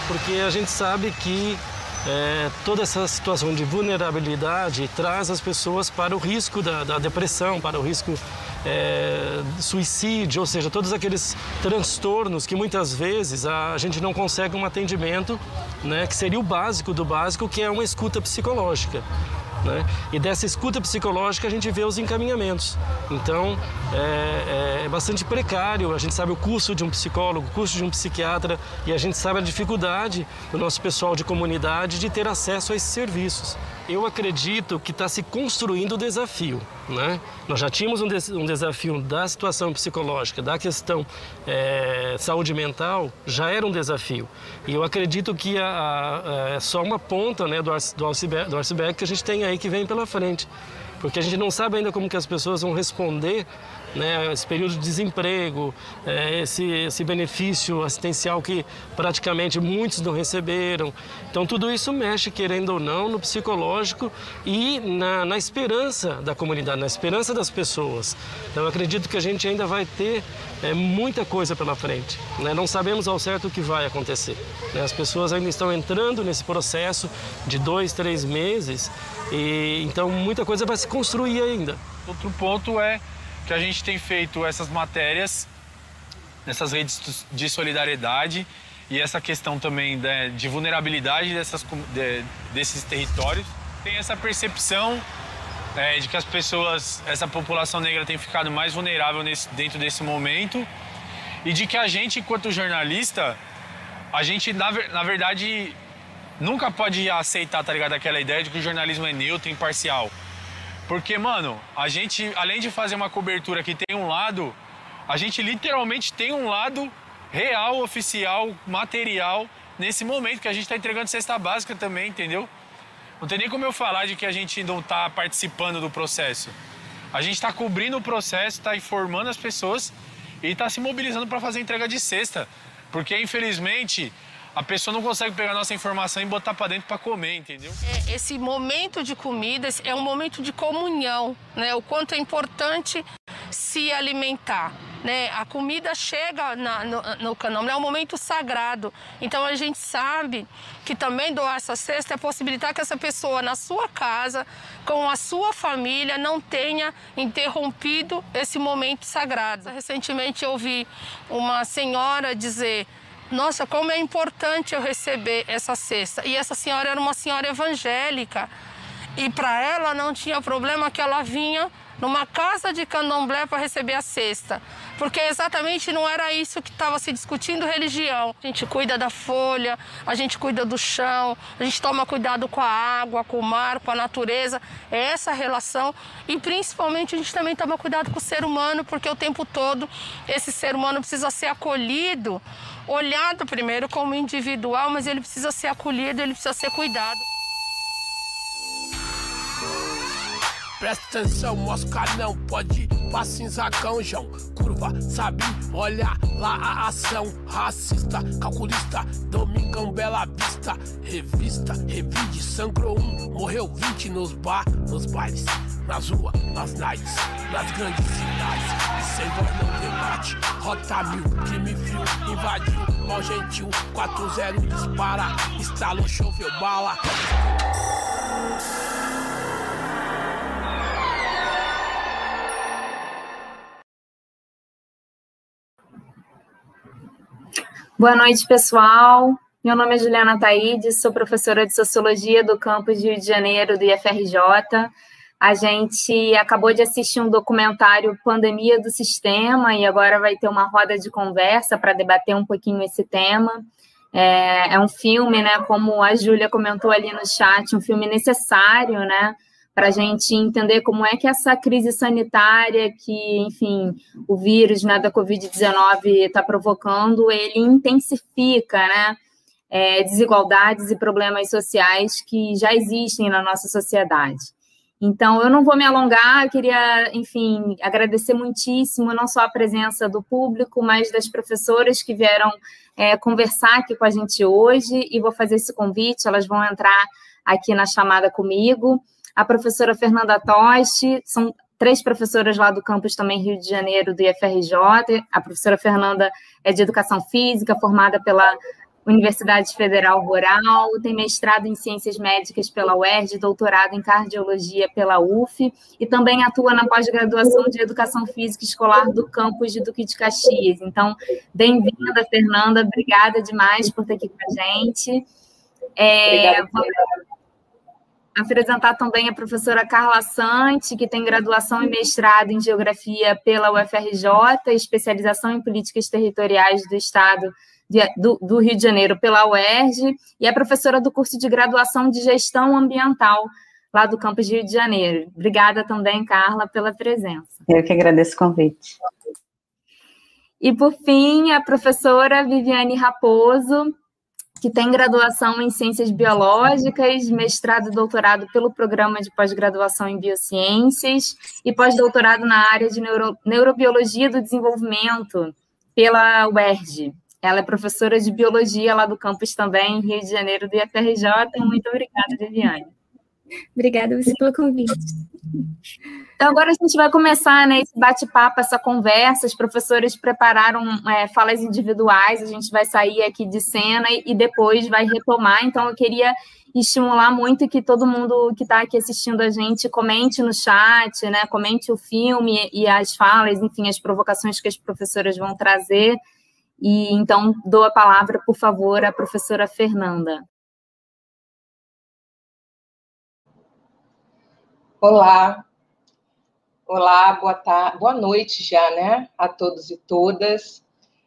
Porque a gente sabe que é, toda essa situação de vulnerabilidade traz as pessoas para o risco da, da depressão, para o risco é, suicídio, ou seja, todos aqueles transtornos que muitas vezes a gente não consegue um atendimento, né, que seria o básico do básico, que é uma escuta psicológica. Né? E dessa escuta psicológica a gente vê os encaminhamentos. Então é, é, é, bastante precário. A gente sabe o custo de um psicólogo, o custo de um psiquiatra e a gente sabe a dificuldade do nosso pessoal de comunidade de ter acesso a esses serviços eu acredito que está se construindo o desafio. Né? Nós já tínhamos um, des um, desafio da situação psicológica, da questão é, saúde mental, já era um desafio. E eu acredito que a, a, é só uma ponta né, do, do, iceberg, do iceberg que a gente tem aí que vem pela frente. Porque a gente não sabe ainda como que as pessoas vão responder né, esse período de desemprego, é, esse, esse benefício assistencial que praticamente muitos não receberam. Então, tudo isso mexe, querendo ou não, no psicológico e na, na esperança da comunidade, na esperança das pessoas. Então, eu acredito que a gente ainda vai ter é, muita coisa pela frente. Né? Não sabemos ao certo o que vai acontecer. Né? As pessoas ainda estão entrando nesse processo de dois, três meses, e então muita coisa vai se construir ainda. Outro ponto é que a gente tem feito essas matérias nessas redes de solidariedade e essa questão também de, de vulnerabilidade dessas, de, desses territórios. Tem essa percepção é, de que as pessoas, essa população negra tem ficado mais vulnerável nesse, dentro desse momento e de que a gente, enquanto jornalista, a gente, na, na verdade, nunca pode aceitar, tá ligado, aquela ideia de que o jornalismo é neutro imparcial. Porque, mano, a gente, além de fazer uma cobertura que tem um lado, a gente literalmente tem um lado real, oficial, material, nesse momento que a gente está entregando cesta básica também, entendeu? Não tem nem como eu falar de que a gente não está participando do processo. A gente está cobrindo o processo, está informando as pessoas e está se mobilizando para fazer entrega de cesta. Porque, infelizmente, a pessoa não consegue pegar nossa informação e botar para dentro para comer, entendeu? É, esse momento de comida é um momento de comunhão, né? O quanto é importante se alimentar. Né? A comida chega na, no, no candomblé, é um momento sagrado. Então a gente sabe que também doar essa cesta é possibilitar que essa pessoa na sua casa, com a sua família, não tenha interrompido esse momento sagrado. Recentemente eu ouvi uma senhora dizer nossa, como é importante eu receber essa cesta. E essa senhora era uma senhora evangélica. E para ela não tinha problema que ela vinha numa casa de candomblé para receber a cesta. Porque exatamente não era isso que estava se discutindo religião. A gente cuida da folha, a gente cuida do chão, a gente toma cuidado com a água, com o mar, com a natureza. É essa relação. E principalmente a gente também toma cuidado com o ser humano, porque o tempo todo esse ser humano precisa ser acolhido olhado primeiro como individual, mas ele precisa ser acolhido, ele precisa ser cuidado. Presta atenção, mosca não pode passa em zacão, João. Curva, sabe, olha lá a ação. Racista, calculista, Domingão Bela Vista. Revista, revide, sangrou um, morreu vinte nos bar, nos bailes, nas ruas, nas nights, nas grandes cidades. E sem voz não debate. Rota mil, crime frio, invadiu, mal gentil. 4-0 dispara, estalou, choveu bala. Boa noite, pessoal. Meu nome é Juliana Taídes, sou professora de Sociologia do campus de Rio de Janeiro do IFRJ. A gente acabou de assistir um documentário Pandemia do Sistema e agora vai ter uma roda de conversa para debater um pouquinho esse tema. É, é um filme, né, como a Júlia comentou ali no chat, um filme necessário, né, para a gente entender como é que essa crise sanitária que, enfim, o vírus né, da Covid-19 está provocando, ele intensifica, né? É, desigualdades e problemas sociais que já existem na nossa sociedade. Então, eu não vou me alongar, eu queria, enfim, agradecer muitíssimo não só a presença do público, mas das professoras que vieram é, conversar aqui com a gente hoje, e vou fazer esse convite, elas vão entrar aqui na chamada comigo. A professora Fernanda Toste, são três professoras lá do campus também Rio de Janeiro, do IFRJ. A professora Fernanda é de Educação Física, formada pela Universidade Federal Rural, tem mestrado em Ciências Médicas pela UERJ, doutorado em Cardiologia pela UF e também atua na pós-graduação de Educação Física Escolar do campus de Duque de Caxias. Então, bem-vinda, Fernanda, obrigada demais por estar aqui com a gente. É, vou apresentar também a professora Carla Sante, que tem graduação e mestrado em Geografia pela UFRJ, especialização em Políticas Territoriais do Estado de, do, do, Rio de Janeiro pela UERJ e é professora do curso de graduação de Gestão Ambiental lá do campus de Rio de Janeiro. Obrigada também, Carla, pela presença. Eu que agradeço o convite. E, por fim, a professora Viviane Raposo, que tem graduação em Ciências Biológicas, mestrado e doutorado pelo Programa de Pós-Graduação em Biociências e pós-doutorado na área de Neuro, Neurobiologia do Desenvolvimento pela UERJ. Ela é professora de biologia lá do campus também, em Rio de Janeiro, do IFRJ. Muito obrigada, Viviane. Obrigada você pelo convite. Então, agora a gente vai começar né, esse bate-papo, essa conversa. Os professores prepararam é, falas individuais, a gente vai sair aqui de cena e, e depois vai retomar. Então, eu queria estimular muito que todo mundo que está aqui assistindo a gente comente no chat, né? Comente o filme e as falas, enfim, as provocações que as professoras vão trazer. E então dou a palavra, por favor, à professora Fernanda. Olá, olá, boa tarde, boa noite já, né, a todos e todas.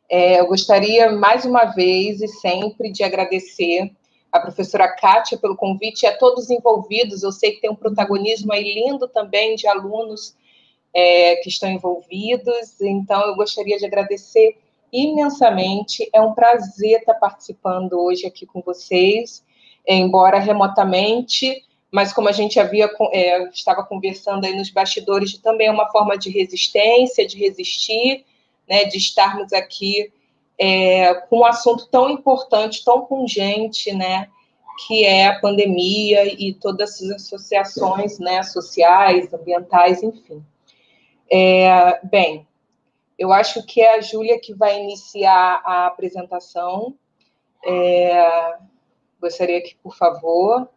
É, eu gostaria mais uma vez e sempre de agradecer a professora Kátia pelo convite e a todos envolvidos. Eu sei que tem um protagonismo aí lindo também de alunos é, que estão envolvidos, então eu gostaria de agradecer imensamente. É um prazer estar participando hoje aqui com vocês, embora remotamente, mas como a gente havia é, estava conversando aí nos bastidores, também é uma forma de resistência, de resistir, né, de estarmos aqui é, com um assunto tão importante, tão pungente, né, que é a pandemia e todas as associações, né, sociais, ambientais, enfim. É, bem, eu acho que é a Júlia que vai iniciar a apresentação. É, gostaria que, por favor.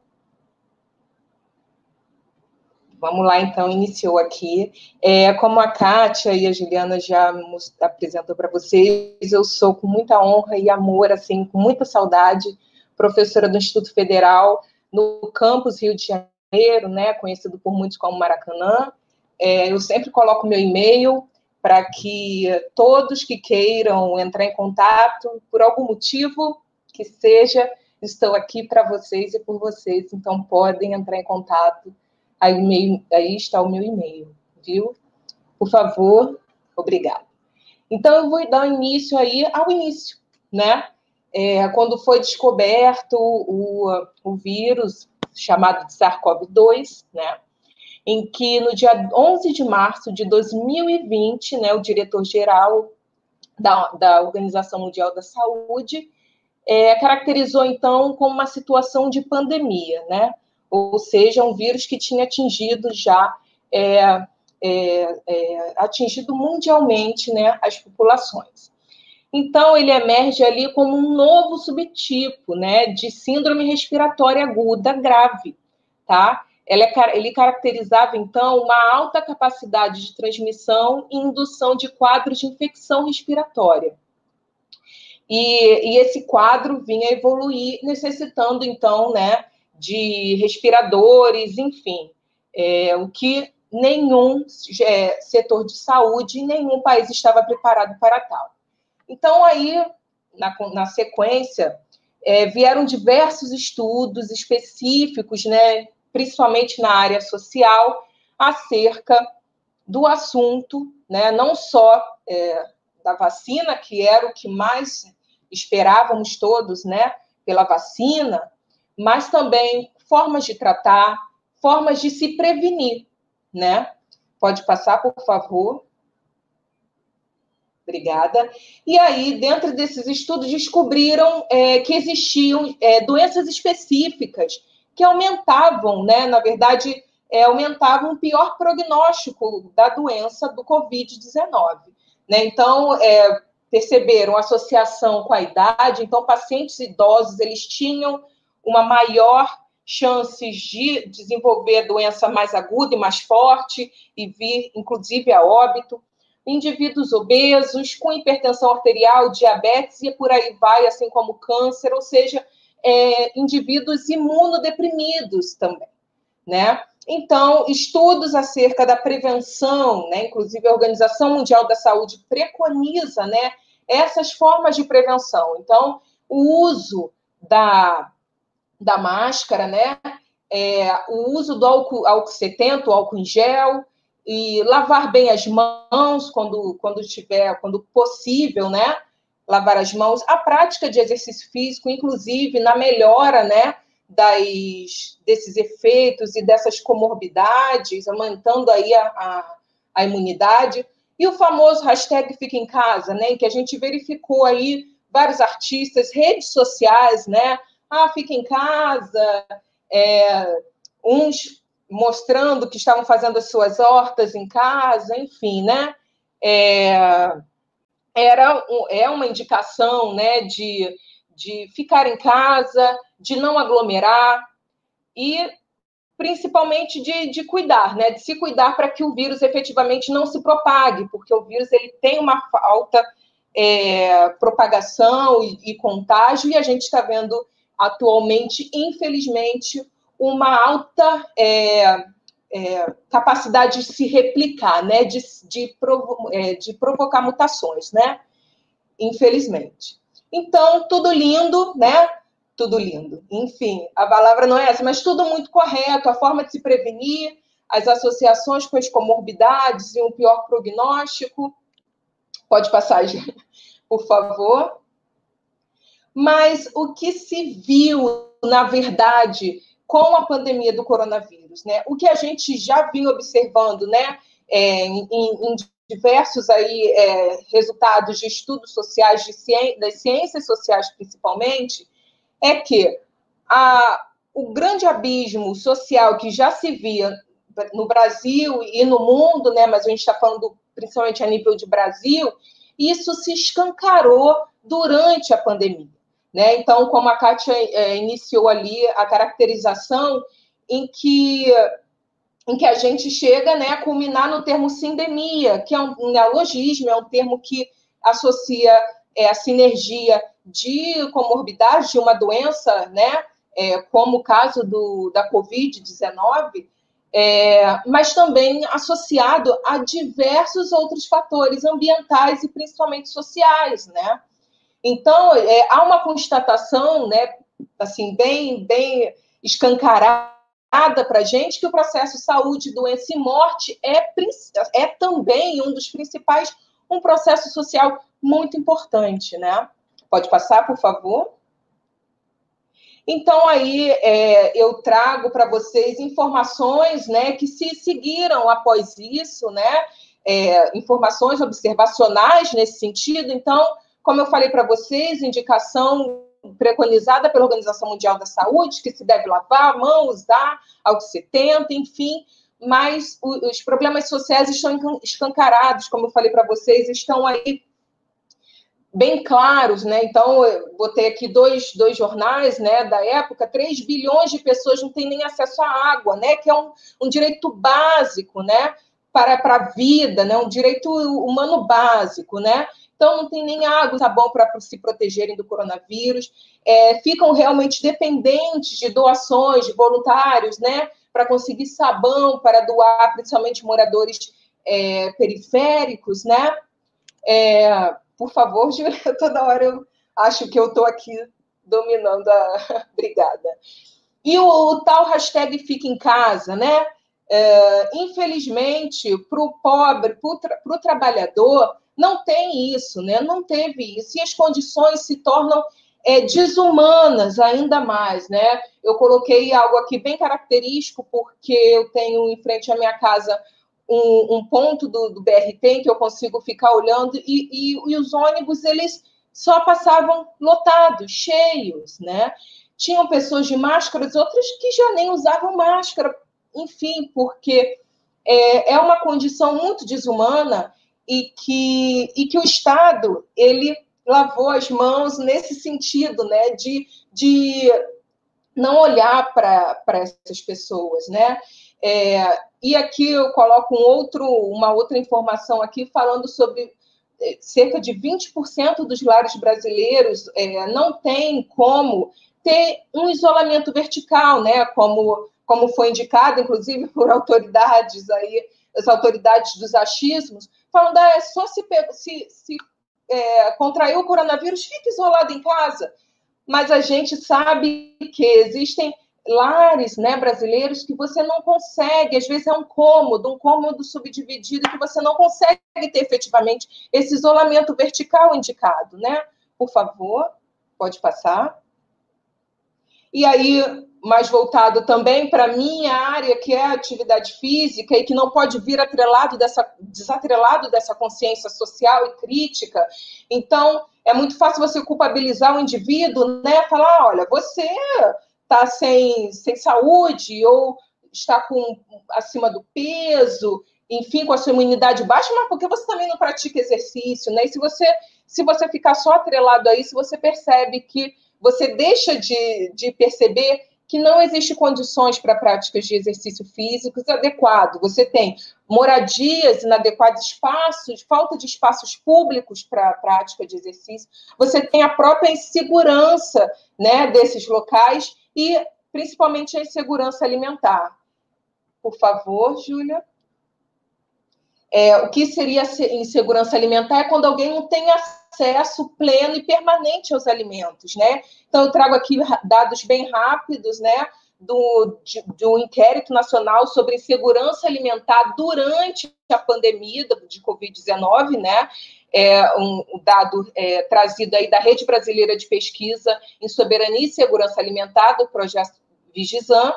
Vamos lá, então, iniciou aqui. É, como a Kátia e a Juliana já apresentou para vocês, eu sou com muita honra e amor, assim, com muita saudade, professora do Instituto Federal no campus Rio de Janeiro, né, conhecido por muitos como Maracanã. É, eu sempre coloco meu e-mail, para que todos que queiram entrar em contato, por algum motivo que seja, estou aqui para vocês e por vocês, então podem entrar em contato. Aí, aí está o meu e-mail, viu? Por favor, obrigado. Então, eu vou dar início aí ao início, né? É, quando foi descoberto o, o vírus chamado de SARS-CoV-2, né? Em que no dia 11 de março de 2020, né, o diretor-geral da, da Organização Mundial da Saúde é, caracterizou, então, como uma situação de pandemia, né? ou seja, um vírus que tinha atingido já, é, é, é, atingido mundialmente né, as populações. Então, ele emerge ali como um novo subtipo né, de síndrome respiratória aguda grave, tá? É, ele caracterizava, então, uma alta capacidade de transmissão e indução de quadros de infecção respiratória. E, e esse quadro vinha evoluir, necessitando, então, né, de respiradores, enfim, é, o que nenhum é, setor de saúde, nenhum país estava preparado para tal. Então, aí, na, na sequência, é, vieram diversos estudos específicos, né, principalmente na área social, acerca do assunto, né, não só é, da vacina, que era o que mais esperávamos todos, né, pela vacina, mas também formas de tratar, formas de se prevenir, né? Pode passar, por favor. Obrigada. E aí, dentro desses estudos, descobriram é, que existiam é, doenças específicas que aumentavam, né, na verdade, é, aumentavam o pior prognóstico da doença do Covid-19. Né? Então, é, perceberam associação com a idade, então, pacientes idosos, eles tinham uma maior chances de desenvolver a doença mais aguda e mais forte e vir, inclusive, a óbito. Indivíduos obesos, com hipertensão arterial, diabetes e por aí vai, assim como câncer, ou seja, é, indivíduos imunodeprimidos também, né? Então, estudos acerca da prevenção, né, inclusive a Organização Mundial da Saúde preconiza, né, essas formas de prevenção. Então, o uso da da máscara, né? É, o uso do álcool, álcool 70, o álcool em gel, e lavar bem as mãos quando, quando tiver, quando possível, né? Lavar as mãos, a prática de exercício físico, inclusive na melhora, né? Das, desses efeitos e dessas comorbidades, aumentando aí a, a, a imunidade. E o famoso hashtag Fica em Casa, né? Em que a gente verificou aí vários artistas, redes sociais, né? ah, fica em casa, é, uns mostrando que estavam fazendo as suas hortas em casa, enfim, né? É, era é uma indicação, né, de, de ficar em casa, de não aglomerar e principalmente de, de cuidar, né, de se cuidar para que o vírus efetivamente não se propague, porque o vírus ele tem uma alta é, propagação e, e contágio e a gente está vendo atualmente, infelizmente, uma alta é, é, capacidade de se replicar, né? de, de, provo é, de provocar mutações, né? infelizmente. Então, tudo lindo, né? Tudo lindo. Enfim, a palavra não é essa, mas tudo muito correto, a forma de se prevenir, as associações com as comorbidades e um pior prognóstico. Pode passar, (laughs) por favor. Mas o que se viu, na verdade, com a pandemia do coronavírus, né? O que a gente já vinha observando, né? É, em, em, diversos aí é, resultados de estudos sociais, de ciência, das ciências sociais principalmente, é que a, o grande abismo social que já se via no Brasil e no mundo, né? Mas a gente está falando principalmente a nível de Brasil, isso se escancarou durante a pandemia. Né? Então, como a Kátia é, iniciou ali a caracterização em que, em que a gente chega né, a culminar no termo sindemia, que é um, neologismo, é um termo que associa é, a sinergia de comorbidade de uma doença, né, é, como o caso do, da Covid-19, é, mas também associado a diversos outros fatores ambientais e principalmente sociais, né? Então, é, há uma constatação, né, assim, bem, bem escancarada para a gente que o processo saúde, doença e morte é, é também um dos principais, um processo social muito importante, né? Pode passar, por favor? Então, aí é, eu trago para vocês informações né, que se seguiram após isso, né? É, informações observacionais nesse sentido. Então, como eu falei para vocês, indicação preconizada pela Organização Mundial da Saúde, que se deve lavar a mão, usar álcool 70, enfim, mas os problemas sociais estão escancarados, como eu falei para vocês, estão aí bem claros, né? Então, eu botei aqui dois, dois jornais, né, da época, 3 bilhões de pessoas não têm nem acesso à água, né, que é um, um direito básico, né, para, para a vida, né, um direito humano básico, né? Então não tem nem água, sabão para se protegerem do coronavírus, é, ficam realmente dependentes de doações de voluntários, né, para conseguir sabão para doar, principalmente moradores é, periféricos, né? É, por favor, (laughs) Júlia, toda hora eu acho que eu estou aqui dominando a. (laughs) Obrigada. E o, o tal hashtag fica em casa, né? É, infelizmente, para o pobre, para o trabalhador, não tem isso, né? Não teve isso. E as condições se tornam é, desumanas ainda mais, né? Eu coloquei algo aqui bem característico, porque eu tenho em frente à minha casa um, um ponto do, do, BRT que eu consigo ficar olhando, e, e, e os ônibus, eles só passavam lotados, cheios, né? Tinham pessoas de máscaras, outras que já nem usavam máscara, enfim, porque é, é uma condição muito desumana e que, e que o Estado ele lavou as mãos nesse sentido, né, de, de não olhar para essas pessoas, né? É, e aqui eu coloco um outro, uma outra informação aqui falando sobre é, cerca de 20% dos lares brasileiros é, não tem como ter um isolamento vertical, né? Como, como foi indicado, inclusive, por autoridades aí, as autoridades dos achismos, falando, ah, é só se, se, se é, contraiu o coronavírus, fique isolado em casa. Mas a gente sabe que existem lares né, brasileiros que você não consegue, às vezes é um cômodo, um cômodo subdividido, que você não consegue ter efetivamente esse isolamento vertical indicado, né? Por favor, pode passar. E aí, mais voltado também para a minha área, que é a atividade física, e que não pode vir atrelado dessa, desatrelado dessa consciência social e crítica. Então, é muito fácil você culpabilizar o indivíduo, né? Falar, olha, você está sem, sem saúde ou está com acima do peso, enfim, com a sua imunidade baixa, mas porque você também não pratica exercício, né? E se você, se você ficar só atrelado a isso, você percebe que você deixa de, de perceber que não existe condições para práticas de exercício físico adequado. Você tem moradias inadequadas, espaços, falta de espaços públicos para a prática de exercício. Você tem a própria insegurança né, desses locais e principalmente a insegurança alimentar. Por favor, Júlia. É, o que seria insegurança alimentar é quando alguém não tem acesso pleno e permanente aos alimentos, né? Então, eu trago aqui dados bem rápidos, né? Do, de, do inquérito nacional sobre insegurança alimentar durante a pandemia de Covid-19, né? é, um, dado é, trazido aí da Rede Brasileira de Pesquisa em Soberania e Segurança Alimentar, do projeto Vigizan,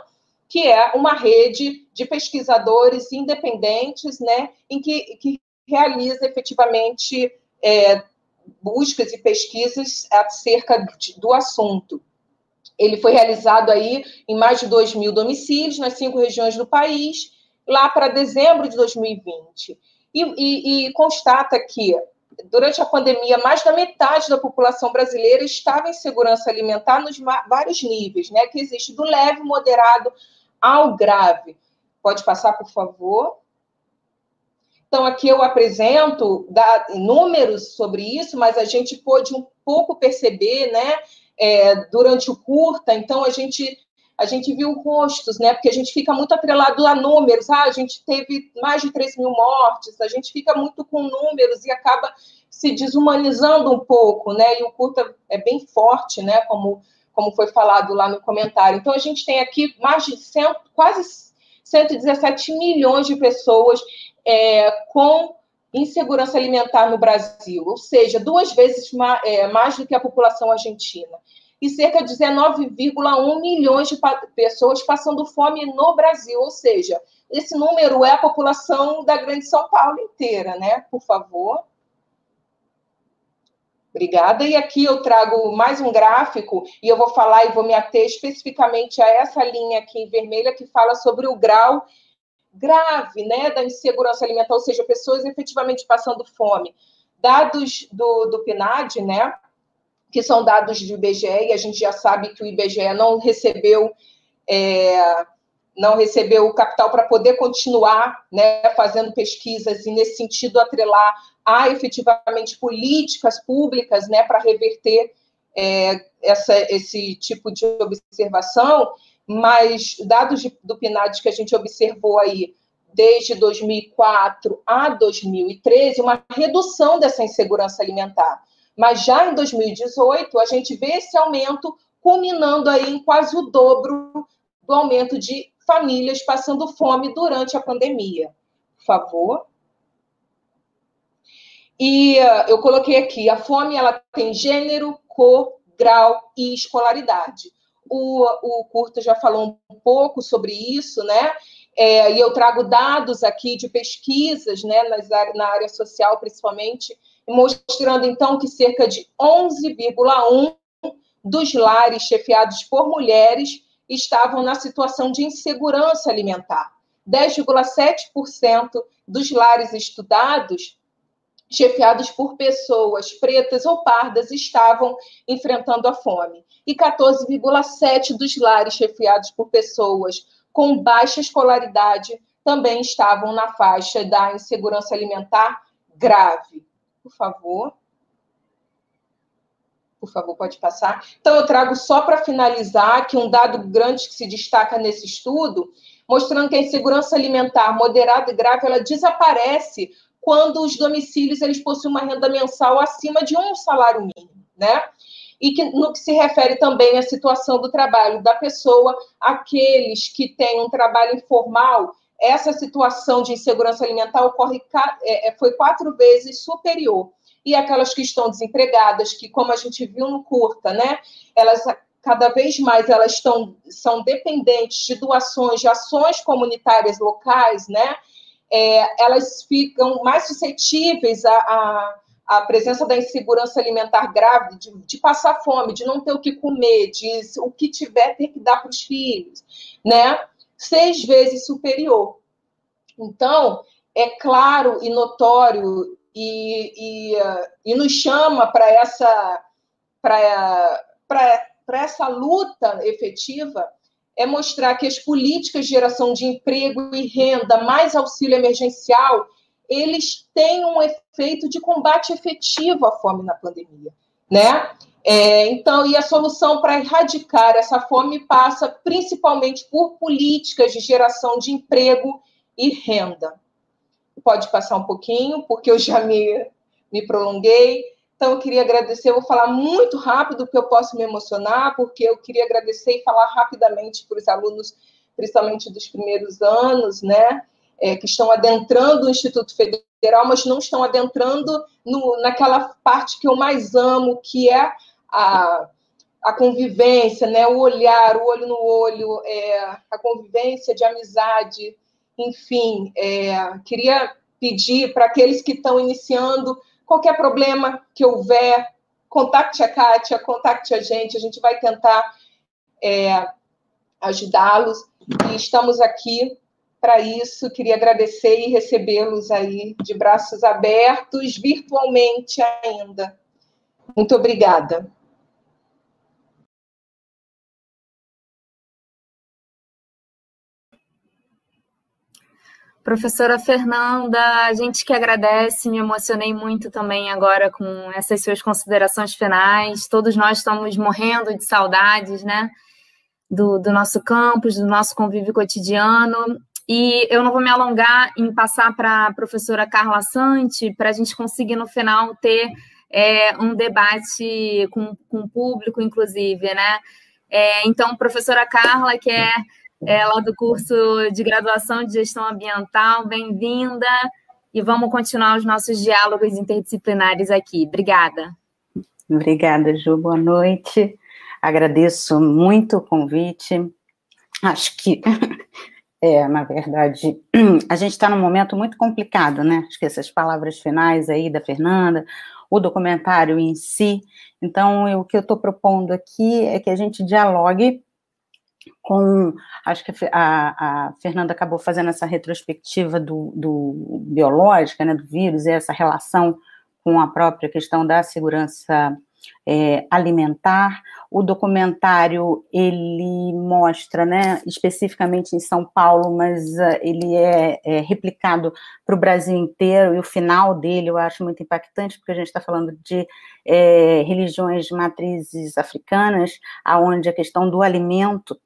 que é uma rede de pesquisadores independentes, né, em que, que realiza efetivamente é, buscas e pesquisas acerca do assunto. Ele foi realizado aí em mais de 2 mil domicílios nas cinco regiões do país, lá para dezembro de 2020. E, e, e constata que durante a pandemia, mais da metade da população brasileira estava em segurança alimentar nos vários níveis, né? Que existe do leve, moderado ao grave. Pode passar, por favor. Então, aqui eu apresento números sobre isso, mas a gente pôde um pouco perceber, né, é, durante o curta. Então, a gente a gente viu rostos, né? Porque a gente fica muito atrelado a números. Ah, a gente teve mais de 3 mil mortes, a gente fica muito com números e acaba se desumanizando um pouco, né? E o curta é bem forte, né? Como, como foi falado lá no comentário. Então, a gente tem aqui mais de 100, quase 117 milhões de pessoas é, com insegurança alimentar no Brasil, ou seja, duas vezes mais, é, mais do que a população argentina e cerca de 19,1 milhões de pessoas passando fome no Brasil, ou seja, esse número é a população da Grande São Paulo inteira, né? Por favor. Obrigada. E aqui eu trago mais um gráfico e eu vou falar e vou me ater especificamente a essa linha aqui em vermelha que fala sobre o grau grave, né, da insegurança alimentar, ou seja, pessoas efetivamente passando fome. Dados do, do PNAD, né, que são dados do IBGE, e a gente já sabe que o IBGE não recebeu é, não recebeu o capital para poder continuar né, fazendo pesquisas e, nesse sentido, atrelar a efetivamente políticas públicas né, para reverter é, essa, esse tipo de observação, mas dados de, do PNAD que a gente observou aí desde 2004 a 2013, uma redução dessa insegurança alimentar. Mas já em 2018, a gente vê esse aumento culminando aí em quase o dobro do aumento de famílias passando fome durante a pandemia. Por favor. E uh, eu coloquei aqui, a fome ela tem gênero, cor, grau e escolaridade. O, o Curta já falou um pouco sobre isso, né? É, e eu trago dados aqui de pesquisas, né, nas, na área social principalmente, mostrando então que cerca de 11,1 dos lares chefiados por mulheres estavam na situação de insegurança alimentar. 10,7% dos lares estudados chefiados por pessoas pretas ou pardas, estavam enfrentando a fome. E 14,7% dos lares chefiados por pessoas com baixa escolaridade também estavam na faixa da insegurança alimentar grave. Por favor. Por favor, pode passar. Então, eu trago só para finalizar que um dado grande que se destaca nesse estudo, mostrando que a insegurança alimentar moderada e grave ela desaparece quando os domicílios eles possuem uma renda mensal acima de um salário mínimo, né? E que, no que se refere também à situação do trabalho da pessoa, aqueles que têm um trabalho informal, essa situação de insegurança alimentar ocorre é, é, foi quatro vezes superior. E aquelas que estão desempregadas, que como a gente viu no curta, né, elas cada vez mais elas estão são dependentes de doações, de ações comunitárias locais, né? É, elas ficam mais suscetíveis à, à, à, presença da insegurança alimentar grave, de, de, passar fome, de não ter o que comer, de o que tiver ter que dar para os filhos, né? Seis vezes superior. Então, é claro e notório e, e, e nos chama para essa, essa luta efetiva é mostrar que as políticas de geração de emprego e renda, mais auxílio emergencial, eles têm um efeito de combate efetivo à fome na pandemia, né? É, então, e a solução para erradicar essa fome passa principalmente por políticas de geração de emprego e renda. Pode passar um pouquinho, porque eu já me, me prolonguei. Então, eu queria agradecer, eu vou falar muito rápido, porque eu posso me emocionar, porque eu queria agradecer e falar rapidamente para os alunos, principalmente dos primeiros anos, né, é, que estão adentrando o Instituto Federal, mas não estão adentrando no, naquela parte que eu mais amo, que é a, a convivência, né, o olhar, o olho no olho, é, a convivência de amizade, enfim, é, queria pedir para aqueles que estão iniciando Qualquer problema que houver, contacte a Kátia, contacte a gente, a gente vai tentar é, ajudá-los. E estamos aqui para isso. Queria agradecer e recebê-los aí de braços abertos, virtualmente ainda. Muito obrigada. Professora Fernanda, a gente que agradece, me emocionei muito também agora com essas suas considerações finais. Todos nós estamos morrendo de saudades, né? Do, do nosso campus, do nosso convívio cotidiano. E eu não vou me alongar em passar para a professora Carla Sante, para a gente conseguir no final ter é, um debate com, com o público, inclusive, né? É, então, professora Carla, que é é, lá do curso de graduação de gestão ambiental. Bem-vinda e vamos continuar os nossos diálogos interdisciplinares aqui. Obrigada. Obrigada, Ju. Boa noite. Agradeço muito o convite. Acho que, (laughs) é, na verdade, (clears throat) a gente está num momento muito complicado, né? Acho que essas palavras finais aí da Fernanda, o documentário em si. Então, eu, o que eu estou propondo aqui é que a gente dialogue com, acho que a, a, Fernanda acabou fazendo essa retrospectiva do, do biológica, né, do vírus, e essa relação com a própria questão da segurança é, alimentar. O documentário ele mostra, né, especificamente em São Paulo, mas uh, ele é, é replicado para o Brasil inteiro. E o final dele eu acho muito impactante, porque a gente está falando de é, religiões matrizes africanas, aonde a questão do alimento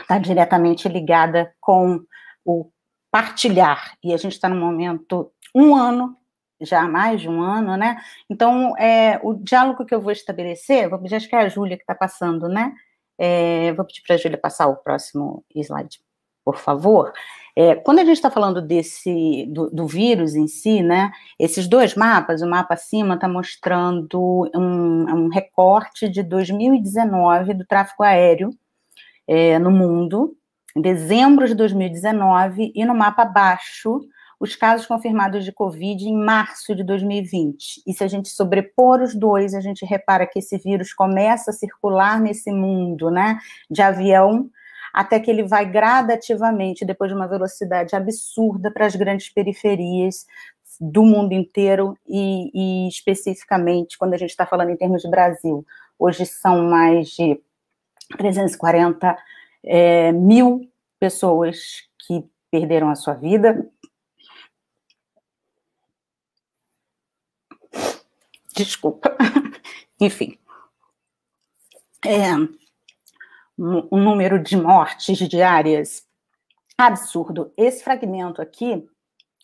está diretamente ligada com o partilhar. E a gente está no momento, um ano, já mais de um ano, né? Então, é, o diálogo que eu vou estabelecer, vou pedir, acho que é a Júlia que está passando, né? É, vou pedir para a Júlia passar o próximo slide, por favor. É, quando a gente está falando desse do, do, vírus em si, né? Esses dois mapas, o mapa acima está mostrando um, um, recorte de 2019 do tráfego aéreo é, no mundo, em dezembro de 2019, e no mapa abaixo os casos confirmados de Covid em março de 2020. E se a gente sobrepor os dois, a gente repara que esse vírus começa a circular nesse mundo, né, de avião, até que ele vai gradativamente, depois de uma velocidade absurda, para as grandes periferias do mundo inteiro e, e especificamente quando a gente está falando em termos de Brasil. Hoje são mais de 340 é, mil pessoas que perderam a sua vida, desculpa, (laughs) enfim, é, número de mortes diárias. Absurdo. Esse fragmento aqui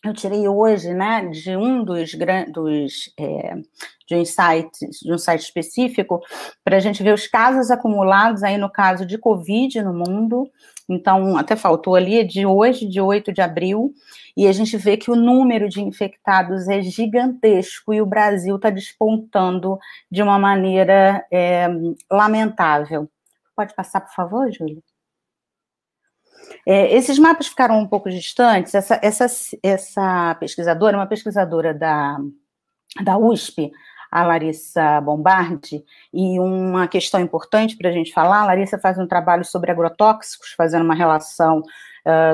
eu tirei hoje, né, de um dos, dos é, de um site, de um site específico, para a gente ver os casos acumulados aí no caso de Covid no mundo. Então, até faltou ali, de hoje, de 8 de abril, e a gente vê que o número de infectados é gigantesco e o Brasil está despontando de uma maneira é, lamentável. Pode passar, por favor, Júlia? É, esses mapas ficaram um pouco distantes. Essa, essa, essa pesquisadora, uma pesquisadora da, da USP, a Larissa Bombardi, e uma questão importante para a gente falar, a Larissa faz um trabalho sobre agrotóxicos, fazendo uma relação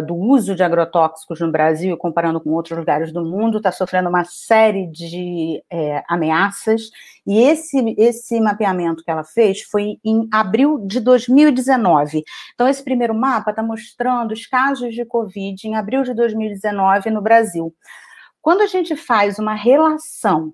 do uso de agrotóxicos no Brasil, comparando com outros lugares do mundo, está sofrendo uma série de é, ameaças, e esse, esse mapeamento que ela fez foi em abril de 2019. Então, esse primeiro mapa está mostrando os casos de Covid em abril de 2019 no Brasil. Quando a gente faz uma relação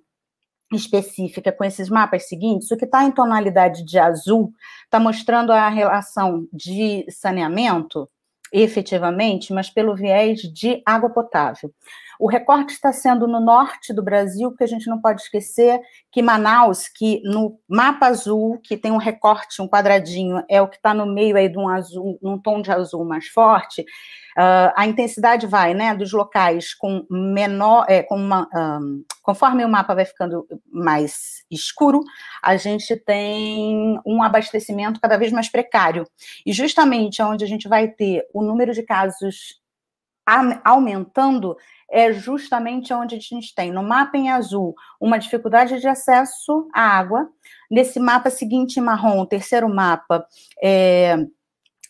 específica com esses mapas seguintes, o que está em tonalidade de azul está mostrando a relação de saneamento, efetivamente, mas pelo viés de água potável. O recorte está sendo no norte do Brasil, porque a gente não pode esquecer que Manaus, que no mapa azul, que tem um recorte, um quadradinho, é o que está no meio aí de um azul, um tom de azul mais forte, Uh, a intensidade vai, né, dos locais com menor, é, com uma, um, conforme o mapa vai ficando mais escuro, a gente tem um abastecimento cada vez mais precário. E justamente onde a gente vai ter o número de casos aumentando é justamente onde a gente tem no mapa em azul uma dificuldade de acesso à água. Nesse mapa seguinte, marrom, o terceiro mapa, é,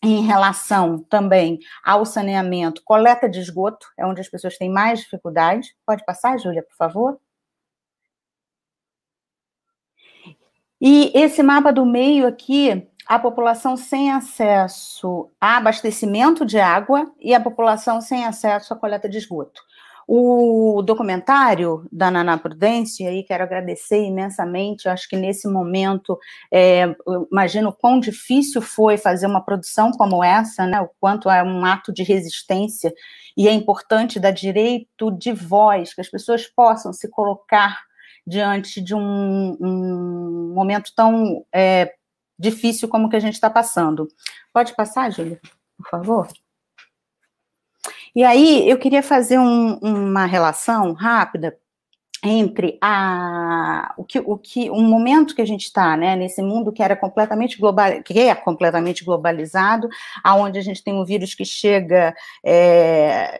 em relação também ao saneamento, coleta de esgoto, é onde as pessoas têm mais dificuldade. Pode passar, Júlia, por favor? E esse mapa do meio aqui, a população sem acesso a abastecimento de água e a população sem acesso à coleta de esgoto. O documentário da Naná Prudência, aí quero agradecer imensamente, acho que nesse momento, é, imagino quão difícil foi fazer uma produção como essa, né, o quanto é um ato de resistência, e é importante dar direito de voz, que as pessoas possam se colocar diante de um, um momento tão é, difícil como que a gente está passando. Pode passar, Júlia, por favor? E aí eu queria fazer um, uma relação rápida entre a, o que, o que, um momento que a gente está, né, nesse mundo que era completamente global, que é completamente globalizado, aonde a gente tem um vírus que chega é,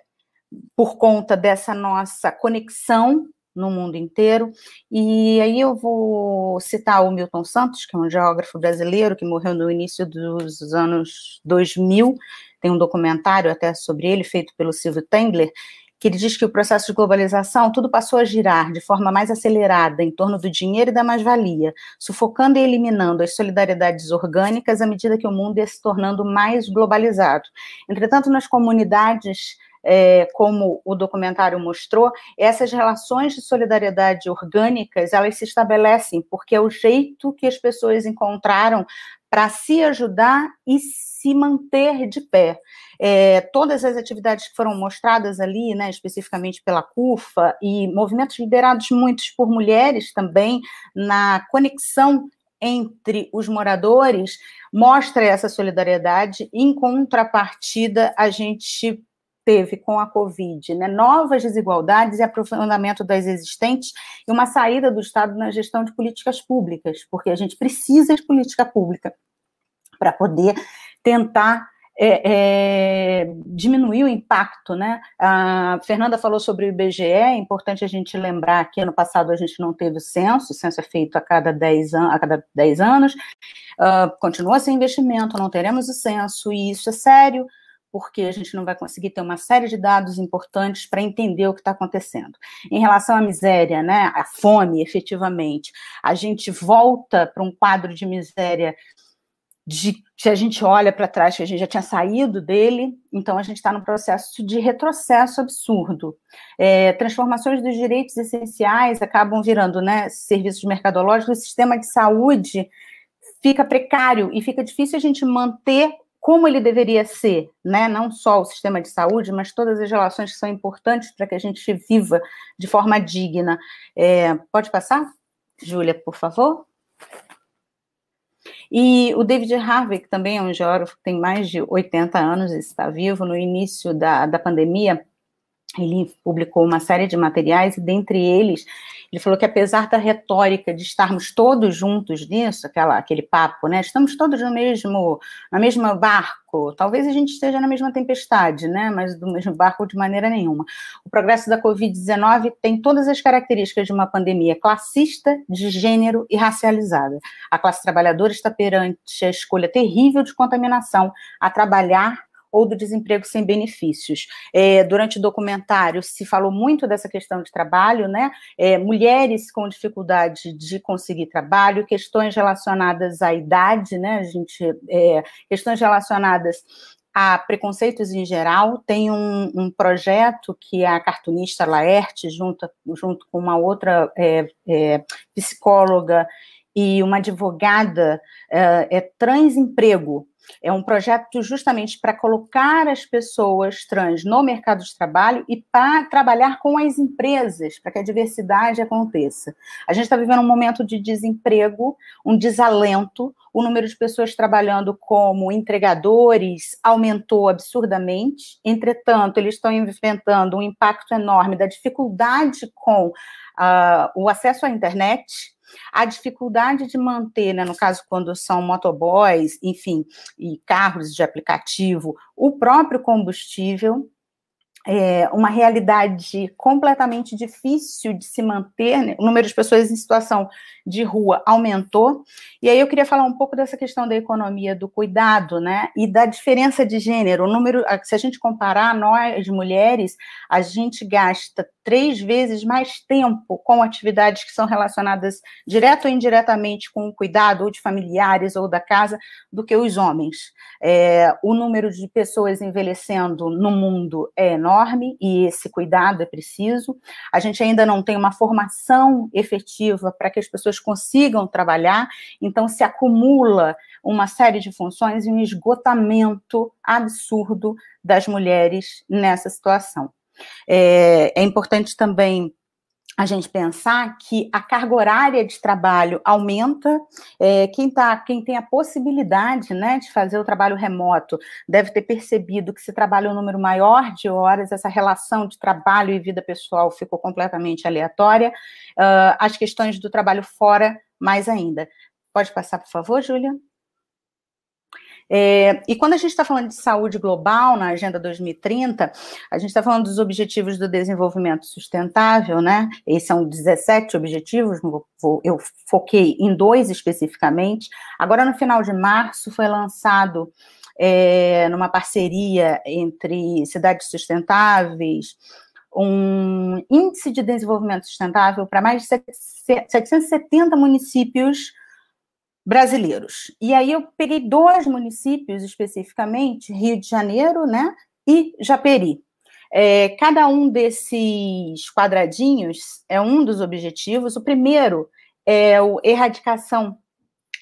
por conta dessa nossa conexão no mundo inteiro. E aí eu vou citar o Milton Santos, que é um geógrafo brasileiro que morreu no início dos anos 2000, tem um documentário até sobre ele, feito pelo Silvio Tengler, que ele diz que o processo de globalização, tudo passou a girar de forma mais acelerada em torno do dinheiro e da mais-valia, sufocando e eliminando as solidariedades orgânicas à medida que o mundo ia se tornando mais globalizado. Entretanto, nas comunidades é, como o documentário mostrou, essas relações de solidariedade orgânicas, elas se estabelecem porque é o jeito que as pessoas encontraram para se ajudar e se manter de pé. É, todas as atividades que foram mostradas ali, né, especificamente pela CUFA, e movimentos liderados muitos por mulheres também, na conexão entre os moradores mostra essa solidariedade. Em contrapartida, a gente teve com a Covid, né, novas desigualdades e aprofundamento das existentes e uma saída do Estado na gestão de políticas públicas, porque a gente precisa de política pública para poder tentar é, é, diminuir o impacto, né? A Fernanda falou sobre o IBGE, é importante a gente lembrar que ano passado a gente não teve o censo, o censo é feito a cada 10, an a cada 10 anos, uh, continua sem investimento, não teremos o censo, e isso é sério, porque a gente não vai conseguir ter uma série de dados importantes para entender o que está acontecendo. Em relação à miséria, né, à fome, efetivamente, a gente volta para um quadro de miséria de se a gente olha para trás, que a gente já tinha saído dele, então a gente está num processo de retrocesso absurdo. É, transformações dos direitos essenciais acabam virando né, serviços mercadológicos, o sistema de saúde fica precário e fica difícil a gente manter como ele deveria ser, né? Não só o sistema de saúde, mas todas as relações que são importantes para que a gente viva de forma digna. É, pode passar, Júlia, por favor? E o David Harvey, que também é um geógrafo tem mais de 80 anos e está vivo, no início da, da pandemia, ele publicou uma série de materiais, e dentre eles, ele falou que apesar da retórica de estarmos todos juntos nisso, aquela, aquele papo, né? Estamos todos no mesmo, na mesma barco. Talvez a gente esteja na mesma tempestade, né? Mas do mesmo barco de maneira nenhuma. O progresso da Covid-19 tem todas as características de uma pandemia classista, de gênero e racializada. A classe trabalhadora está perante a escolha terrível de contaminação a trabalhar ou do desemprego sem benefícios. É, durante o documentário se falou muito dessa questão de trabalho, né? É, mulheres com dificuldade de conseguir trabalho, questões relacionadas à idade, né? A gente, é, questões relacionadas a preconceitos em geral. Tem um, um, projeto que a cartunista Laerte, junto, junto com uma outra é, é, psicóloga e uma advogada, é, é Transemprego, é um projeto justamente para colocar as pessoas trans no mercado de trabalho e para trabalhar com as empresas, para que a diversidade aconteça. A gente está vivendo um momento de desemprego, um desalento, o número de pessoas trabalhando como entregadores aumentou absurdamente, entretanto, eles estão enfrentando um impacto enorme da dificuldade com uh, o acesso à internet a dificuldade de manter, né, no caso, quando são motoboys, enfim, e carros de aplicativo, o próprio combustível, é uma realidade completamente difícil de se manter, né? o número de pessoas em situação de rua aumentou, e aí eu queria falar um pouco dessa questão da economia do cuidado, né, e da diferença de gênero, o número, se a gente comparar, nós, mulheres, a gente gasta três vezes mais tempo com atividades que são relacionadas direto ou indiretamente com o cuidado ou de familiares ou da casa do que os homens. É, o número de pessoas envelhecendo no mundo é enorme e esse cuidado é preciso. A gente ainda não tem uma formação efetiva para que as pessoas consigam trabalhar, então se acumula uma série de funções e um esgotamento absurdo das mulheres nessa situação. É, é importante também a gente pensar que a carga horária de trabalho aumenta. É, quem, tá, quem tem a possibilidade né, de fazer o trabalho remoto deve ter percebido que se trabalha um número maior de horas, essa relação de trabalho e vida pessoal ficou completamente aleatória. Uh, as questões do trabalho fora, mais ainda. Pode passar, por favor, Júlia? É, e quando a gente está falando de saúde global na Agenda 2030, a gente está falando dos Objetivos do Desenvolvimento Sustentável, né? Esses são 17 objetivos, eu foquei em dois especificamente. Agora, no final de março, foi lançado é, numa parceria entre cidades sustentáveis, um índice de desenvolvimento sustentável para mais de 770 municípios brasileiros. E aí eu peguei dois municípios especificamente, Rio de Janeiro, né, e Japeri. É, cada um desses quadradinhos é um dos objetivos. O primeiro é a erradicação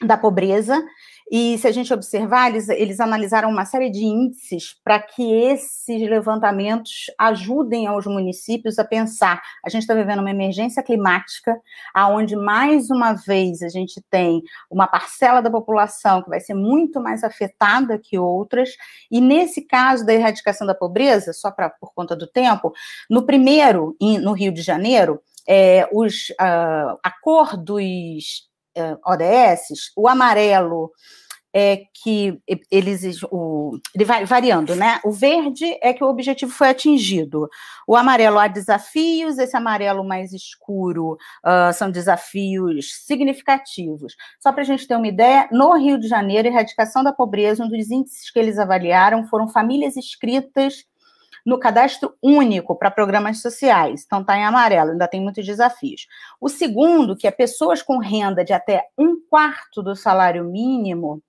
da pobreza. E se a gente observar, eles, eles analisaram uma série de índices para que esses levantamentos ajudem aos municípios a pensar. A gente está vivendo uma emergência climática, aonde mais uma vez a gente tem uma parcela da população que vai ser muito mais afetada que outras. E nesse caso da erradicação da pobreza, só para por conta do tempo, no primeiro, no Rio de Janeiro, é, os, uh, a cor dos uh, ODS, o amarelo é que eles o, ele vai variando, né? O verde é que o objetivo foi atingido. O amarelo há desafios, esse amarelo mais escuro uh, são desafios significativos. Só para a gente ter uma ideia, no Rio de Janeiro, erradicação da pobreza, um dos índices que eles avaliaram foram famílias inscritas no cadastro único para programas sociais. Então, está em amarelo, ainda tem muitos desafios. O segundo, que é pessoas com renda de até um quarto do salário mínimo,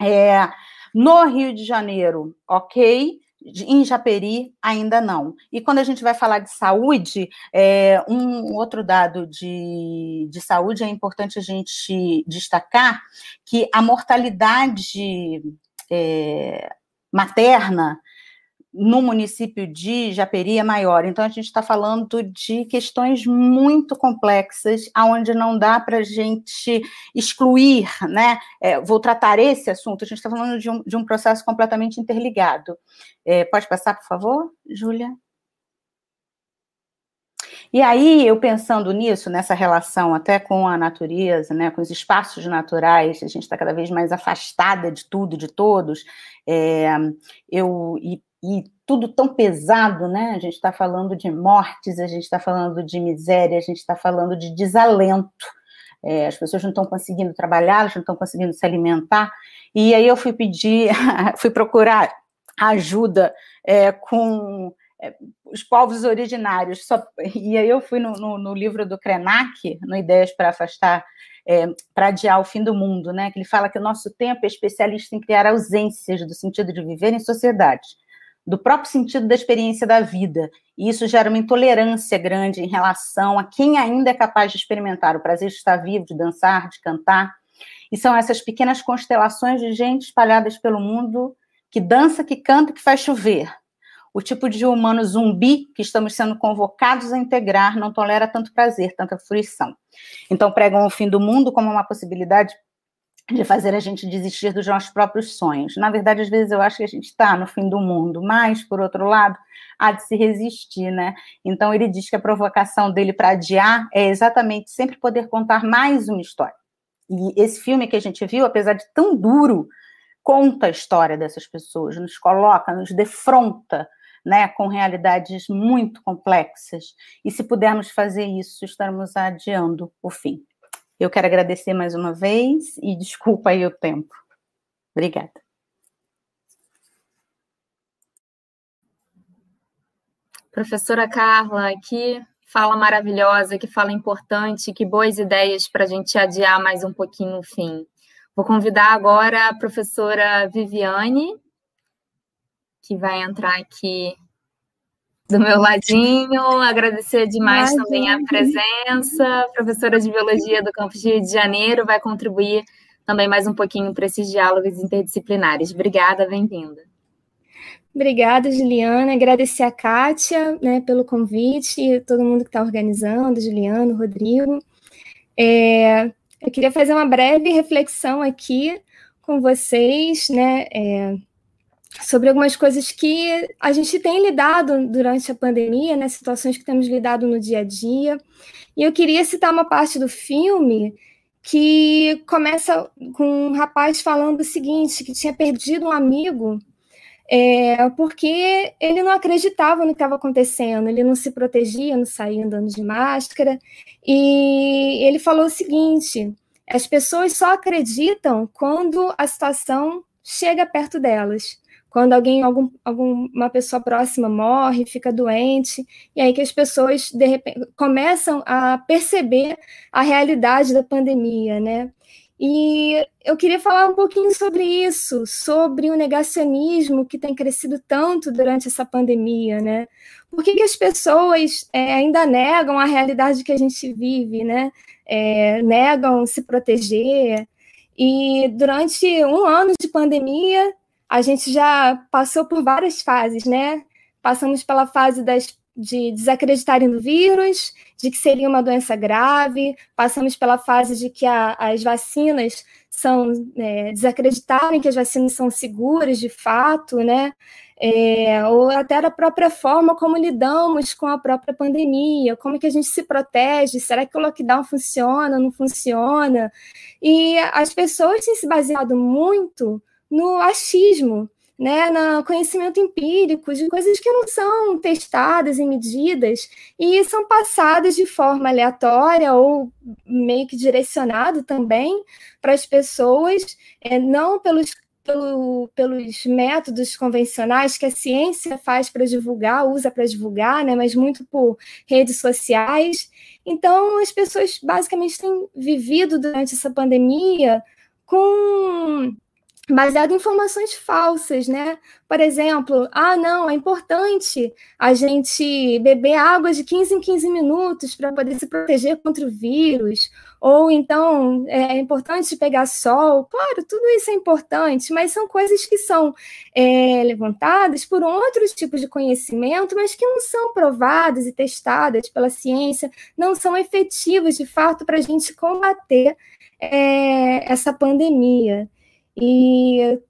é, no Rio de Janeiro, ok, em Japeri, ainda não. E quando a gente vai falar de saúde, é, um outro dado de, de saúde é importante a gente destacar que a mortalidade é, materna no município de Japeri é maior. Então, a gente está falando de questões muito complexas, aonde não dá para a gente excluir, né? É, vou tratar esse assunto, a gente está falando de um, de um processo completamente interligado. É, pode passar, por favor, Júlia? E aí, eu pensando nisso, nessa relação até com a natureza, né, com os espaços naturais, a gente está cada vez mais afastada de tudo, de todos, é, eu, e e tudo tão pesado, né? A gente está falando de mortes, a gente está falando de miséria, a gente está falando de desalento. É, as pessoas não estão conseguindo trabalhar, elas não estão conseguindo se alimentar. E aí eu fui pedir, (laughs) fui procurar ajuda é, com é, os povos originários. Só, e aí eu fui no, no, no livro do Krenak, no Ideias para Afastar, é, para adiar o fim do mundo, né? Que ele fala que o nosso tempo é especialista em criar ausências do sentido de viver em sociedades do próprio sentido da experiência da vida. E isso gera uma intolerância grande em relação a quem ainda é capaz de experimentar o prazer de estar vivo, de dançar, de cantar. E são essas pequenas constelações de gente espalhadas pelo mundo que dança, que canta, que faz chover. O tipo de humano zumbi que estamos sendo convocados a integrar não tolera tanto prazer, tanta fruição. Então pregam o fim do mundo como uma possibilidade de fazer a gente desistir dos nossos próprios sonhos. Na verdade, às vezes eu acho que a gente está no fim do mundo, mas, por outro lado, há de se resistir, né? Então, ele diz que a provocação dele para adiar é exatamente sempre poder contar mais uma história. E esse filme que a gente viu, apesar de tão duro, conta a história dessas pessoas, nos coloca, nos defronta, né, com realidades muito complexas. E se pudermos fazer isso, estaremos adiando o fim. Eu quero agradecer mais uma vez e desculpa aí o tempo. Obrigada. Professora Carla, que fala maravilhosa, que fala importante, que boas ideias para a gente adiar mais um pouquinho o fim. Vou convidar agora a professora Viviane, que vai entrar aqui do meu ladinho, agradecer demais Imagina. também a presença. Professora de Biologia do Campus Rio de Janeiro vai contribuir também mais um pouquinho para esses diálogos interdisciplinares. Obrigada, bem-vinda. Obrigada, Juliana. Agradecer a Kátia né, pelo convite, todo mundo que está organizando, Juliano, Rodrigo. É, eu queria fazer uma breve reflexão aqui com vocês, né? É, sobre algumas coisas que a gente tem lidado durante a pandemia, né, situações que temos lidado no dia a dia. E eu queria citar uma parte do filme que começa com um rapaz falando o seguinte, que tinha perdido um amigo é, porque ele não acreditava no que estava acontecendo, ele não se protegia, não saía andando de máscara, e ele falou o seguinte, as pessoas só acreditam quando a situação chega perto delas quando alguém, algum, alguma pessoa próxima morre, fica doente, e aí que as pessoas de repente começam a perceber a realidade da pandemia, né? E eu queria falar um pouquinho sobre isso, sobre o negacionismo que tem crescido tanto durante essa pandemia, né? Por que, que as pessoas é, ainda negam a realidade que a gente vive, né? É, negam se proteger, E durante um ano de pandemia, a gente já passou por várias fases, né? Passamos pela fase das, de desacreditarem no vírus, de que seria uma doença grave, passamos pela fase de que a, as vacinas são é, desacreditarem que as vacinas são seguras de fato, né? É, ou até a própria forma como lidamos com a própria pandemia, como que a gente se protege, será que o lockdown funciona, não funciona? E as pessoas têm se baseado muito no achismo, né, no conhecimento empírico de coisas que não são testadas e medidas e são passadas de forma aleatória ou meio que direcionado também para as pessoas, é, não pelos, pelo, pelos métodos convencionais que a ciência faz para divulgar, usa para divulgar, né, mas muito por redes sociais. Então, as pessoas basicamente têm vivido durante essa pandemia com baseado em informações falsas, né? Por exemplo, ah, não, é importante a gente beber água de 15 em 15 minutos para poder se proteger contra o vírus, ou então é importante pegar sol. Claro, tudo isso é importante, mas são coisas que são é, levantadas por outros tipos de conhecimento, mas que não são provadas e testadas pela ciência, não são efetivas de fato para a gente combater é, essa pandemia. E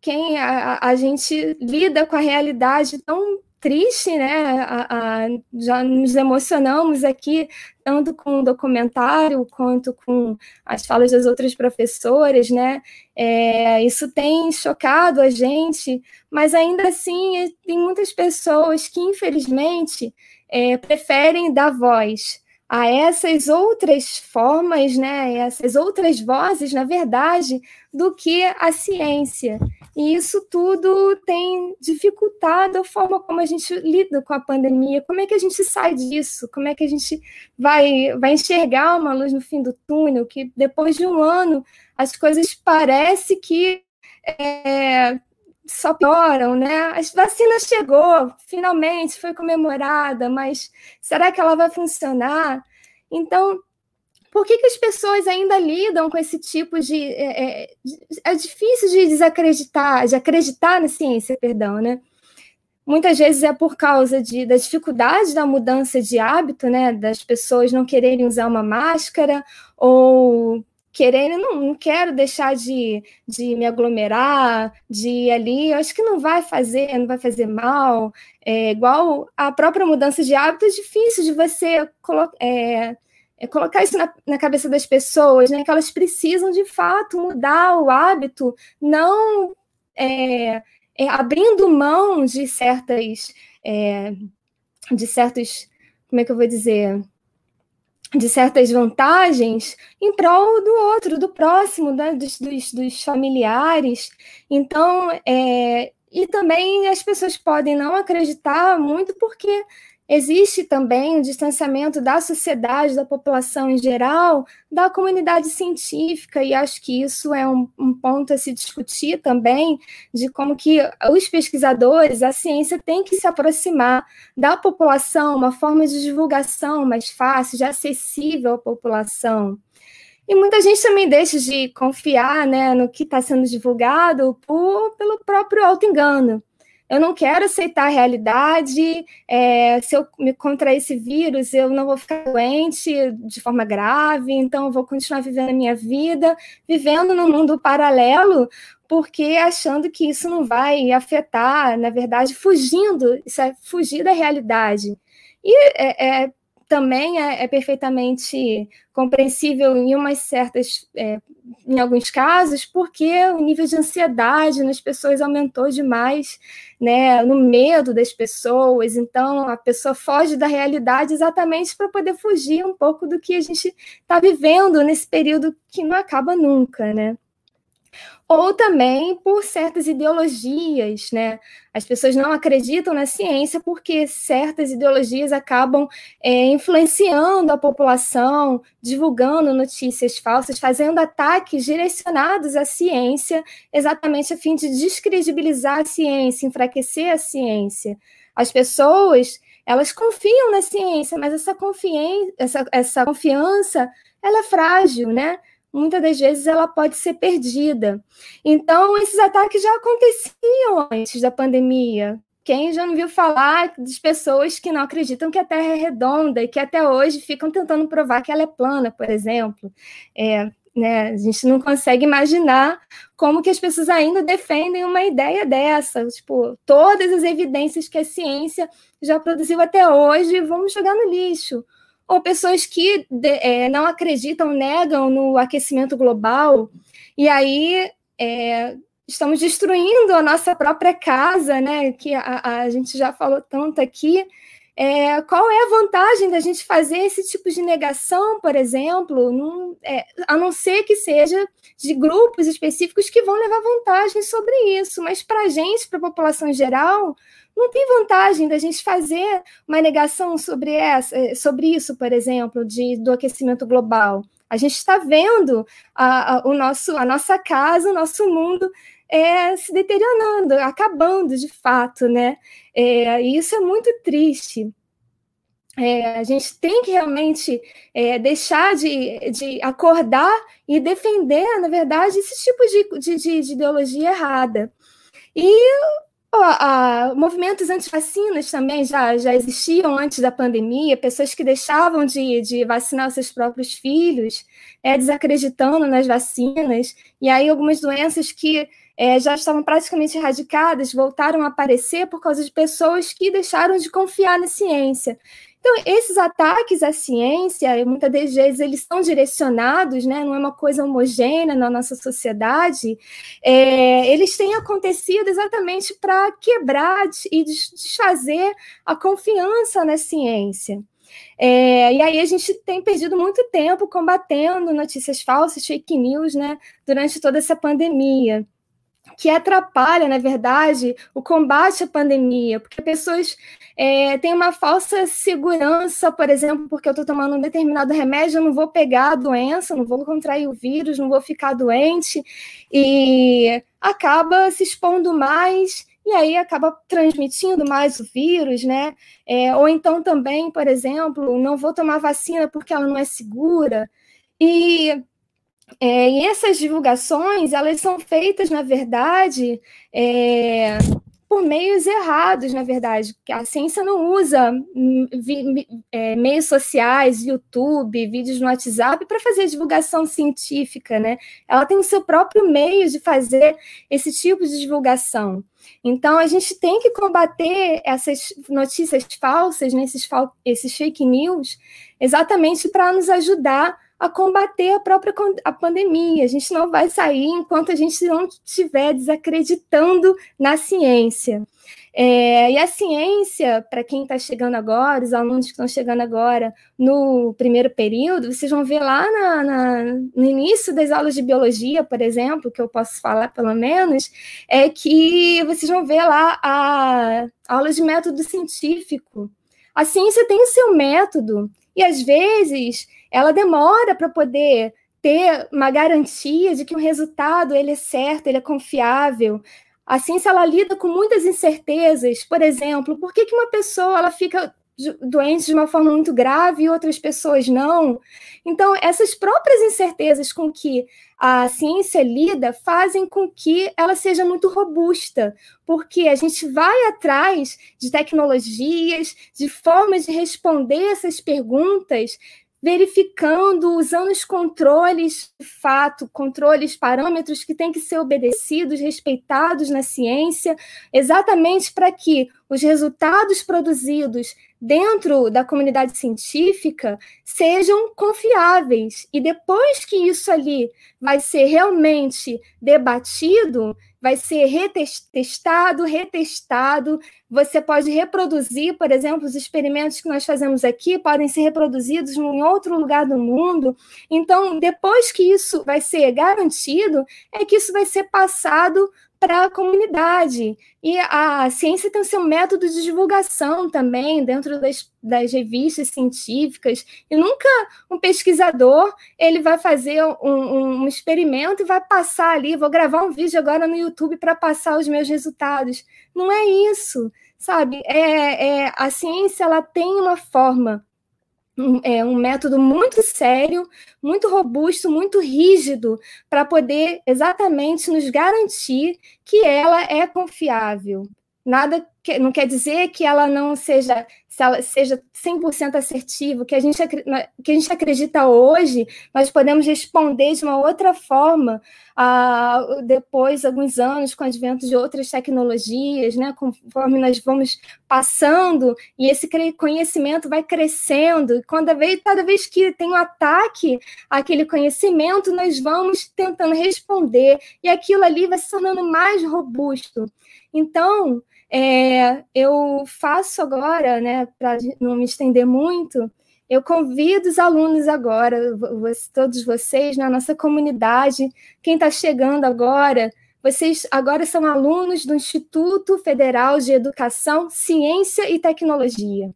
quem a, a gente lida com a realidade tão triste, né? A, a, já nos emocionamos aqui, tanto com o documentário quanto com as falas das outras professoras, né? É, isso tem chocado a gente, mas ainda assim tem muitas pessoas que, infelizmente, é, preferem dar voz a essas outras formas, né, essas outras vozes, na verdade, do que a ciência. E isso tudo tem dificultado a forma como a gente lida com a pandemia. Como é que a gente sai disso? Como é que a gente vai, vai enxergar uma luz no fim do túnel? Que depois de um ano as coisas parece que é, só pioram, né? A vacina chegou, finalmente foi comemorada, mas será que ela vai funcionar? Então, por que, que as pessoas ainda lidam com esse tipo de. É, é, é difícil de desacreditar, de acreditar na ciência, perdão, né? Muitas vezes é por causa de, da dificuldade da mudança de hábito, né? Das pessoas não quererem usar uma máscara ou querendo, não, não quero deixar de, de me aglomerar, de ir ali, eu acho que não vai fazer, não vai fazer mal. É, igual a própria mudança de hábito, é difícil de você colo é, é colocar isso na, na, cabeça das pessoas, né? Que elas precisam de fato mudar o hábito, não é, é, abrindo mão de certas, é, de certos, como é que eu vou dizer? De certas vantagens em prol do outro, do próximo, né, dos, dos, dos familiares. Então, é, e também as pessoas podem não acreditar muito porque Existe também o distanciamento da sociedade, da população em geral, da comunidade científica, e acho que isso é um, um, ponto a se discutir também, de como que os pesquisadores, a ciência tem que se aproximar da população, uma forma de divulgação mais fácil, de acessível à população. E muita gente também deixa de confiar né, no que está sendo divulgado por, pelo próprio auto-engano eu não quero aceitar a realidade, é, se eu me contrair esse vírus, eu não vou ficar doente de forma grave, então eu vou continuar vivendo a minha vida, vivendo num mundo paralelo, porque achando que isso não vai afetar, na verdade, fugindo, isso é fugir da realidade. E é, é também é, é, perfeitamente compreensível em umas certas, é, em alguns casos, porque o nível de ansiedade nas pessoas aumentou demais, né, no medo das pessoas. Então a pessoa foge da realidade exatamente para poder fugir um pouco do que a gente está vivendo nesse período que não acaba nunca, né? Ou também por certas ideologias, né? As pessoas não acreditam na ciência porque certas ideologias acabam é, influenciando a população, divulgando notícias falsas, fazendo ataques direcionados à ciência, exatamente a fim de descredibilizar a ciência, enfraquecer a ciência. As pessoas elas confiam na ciência, mas essa, essa, essa confiança ela é frágil, né? Muitas das vezes ela pode ser perdida. Então, esses ataques já aconteciam antes da pandemia. Quem já não viu falar das pessoas que não acreditam que a Terra é redonda e que até hoje ficam tentando provar que ela é plana, por exemplo? É, né, a gente não consegue imaginar como que as pessoas ainda defendem uma ideia dessa. Tipo, todas as evidências que a ciência já produziu até hoje vão jogar no lixo. Ou pessoas que é, não acreditam, negam no aquecimento global, e aí é, estamos destruindo a nossa própria casa, né? Que a, a gente já falou tanto aqui. É, qual é a vantagem da gente fazer esse tipo de negação, por exemplo, num, é, a não ser que seja de grupos específicos que vão levar vantagem sobre isso, mas para a gente, para a população geral, não tem vantagem da gente fazer uma negação sobre, essa, sobre isso, por exemplo, de, do aquecimento global. A gente está vendo a, a, o nosso, a nossa casa, o nosso mundo é, se deteriorando, acabando de fato, né? É, e isso é muito triste. É, a gente tem que realmente é, deixar de, de acordar e defender, na verdade, esse tipo de, de, de ideologia errada. E ó, movimentos anti-vacinas também já, já existiam antes da pandemia, pessoas que deixavam de, de vacinar seus próprios filhos, é, desacreditando nas vacinas, e aí algumas doenças que é, já estavam praticamente erradicadas, voltaram a aparecer por causa de pessoas que deixaram de confiar na ciência. Então, esses ataques à ciência, muitas das vezes eles estão direcionados, né, não é uma coisa homogênea na nossa sociedade, é, eles têm acontecido exatamente para quebrar e desfazer a confiança na ciência. É, e aí a gente tem perdido muito tempo combatendo notícias falsas, fake news, né, durante toda essa pandemia que atrapalha, na verdade, o combate à pandemia, porque pessoas é, têm uma falsa segurança, por exemplo, porque eu estou tomando um determinado remédio, eu não vou pegar a doença, não vou contrair o vírus, não vou ficar doente, e acaba se expondo mais e aí acaba transmitindo mais o vírus, né? É, ou então também, por exemplo, não vou tomar vacina porque ela não é segura. E é, e essas divulgações, elas são feitas, na verdade, é, por meios errados, na verdade. A ciência não usa hum, é, meios sociais, YouTube, vídeos no WhatsApp para fazer divulgação científica, né? Ela tem o seu próprio meio de fazer esse tipo de divulgação. Então, a gente tem que combater essas notícias falsas, né, esses, esses fake news, exatamente para nos ajudar a combater a própria a pandemia. A gente não vai sair enquanto a gente não estiver desacreditando na ciência. É, e a ciência, para quem está chegando agora, os alunos que estão chegando agora no primeiro período, vocês vão ver lá na, na, no início das aulas de biologia, por exemplo, que eu posso falar pelo menos, é que vocês vão ver lá a aula de método científico. A ciência tem o seu método, e às vezes ela demora para poder ter uma garantia de que o resultado ele é certo, ele é confiável. A ciência ela lida com muitas incertezas. Por exemplo, por que, que uma pessoa ela fica doente de uma forma muito grave e outras pessoas não? Então, essas próprias incertezas com que a ciência lida fazem com que ela seja muito robusta, porque a gente vai atrás de tecnologias, de formas de responder essas perguntas verificando, usando os controles de fato, controles, parâmetros que têm que ser obedecidos, respeitados na ciência, exatamente para que os resultados produzidos dentro da comunidade científica sejam confiáveis. E depois que isso ali vai ser realmente debatido, vai ser retestado, retestado. Você pode reproduzir, por exemplo, os experimentos que nós fazemos aqui podem ser reproduzidos em outro lugar do mundo. Então, depois que isso vai ser garantido, é que isso vai ser passado para a comunidade. E a ciência tem o seu método de divulgação também dentro das, das revistas científicas. E nunca um pesquisador ele vai fazer um, um experimento e vai passar ali, vou gravar um vídeo agora no YouTube para passar os meus resultados. Não é isso, sabe? É, é, a ciência ela tem uma forma é, um método muito sério, muito robusto, muito rígido, para poder exatamente nos garantir que ela é confiável. Nada não quer dizer que ela não seja, se ela seja 100% assertiva, que a, gente, que a gente acredita hoje, nós podemos responder de uma outra forma ah, depois, alguns anos, com o advento de outras tecnologias, né, conforme nós vamos passando, e esse conhecimento vai crescendo, cada vez, cada vez que tem um ataque àquele conhecimento, nós vamos tentando responder, e aquilo ali vai se tornando mais robusto. Então, é, eu faço agora, né, para não me estender muito, eu convido os alunos agora, todos vocês, na nossa comunidade, quem está chegando agora, vocês agora são alunos do Instituto Federal de Educação, Ciência e Tecnologia.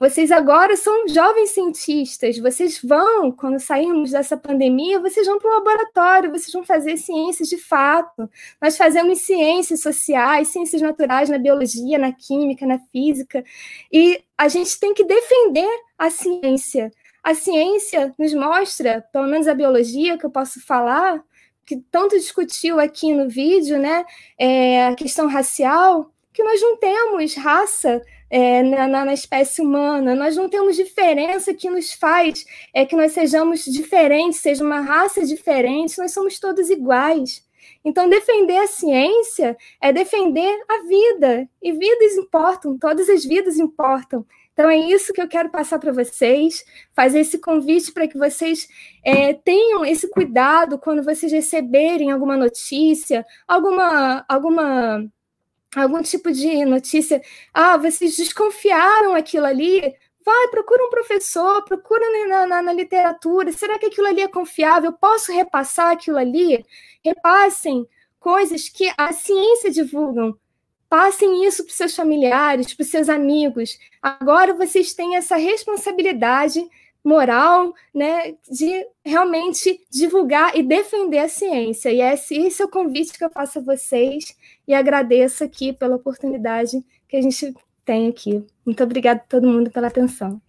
Vocês agora são jovens cientistas, vocês vão, quando sairmos dessa pandemia, vocês vão para o laboratório, vocês vão fazer ciências de fato. Nós fazemos ciências sociais, ciências naturais na biologia, na química, na física, e a gente tem que defender a ciência. A ciência nos mostra, pelo menos a biologia que eu posso falar, que tanto discutiu aqui no vídeo, né, é, a questão racial, que nós não temos raça é, na, na, espécie humana. Nós não temos diferença que nos faz é que nós sejamos diferentes, seja uma raça diferente, nós somos todos iguais. Então, defender a ciência é defender a vida. E vidas importam, todas as vidas importam. Então, é isso que eu quero passar para vocês, fazer esse convite para que vocês é, tenham esse cuidado quando vocês receberem alguma notícia, alguma, alguma algum tipo de notícia, ah, vocês desconfiaram aquilo ali, vai, procura um professor, procura na, na, na, literatura, será que aquilo ali é confiável? Posso repassar aquilo ali? Repassem coisas que a ciência divulgam. Passem isso para seus familiares, para seus amigos. Agora vocês têm essa responsabilidade moral, né, de realmente divulgar e defender a ciência. E esse, esse é o convite que eu faço a vocês e agradeço aqui pela oportunidade que a gente tem aqui. Muito obrigada a todo mundo pela atenção.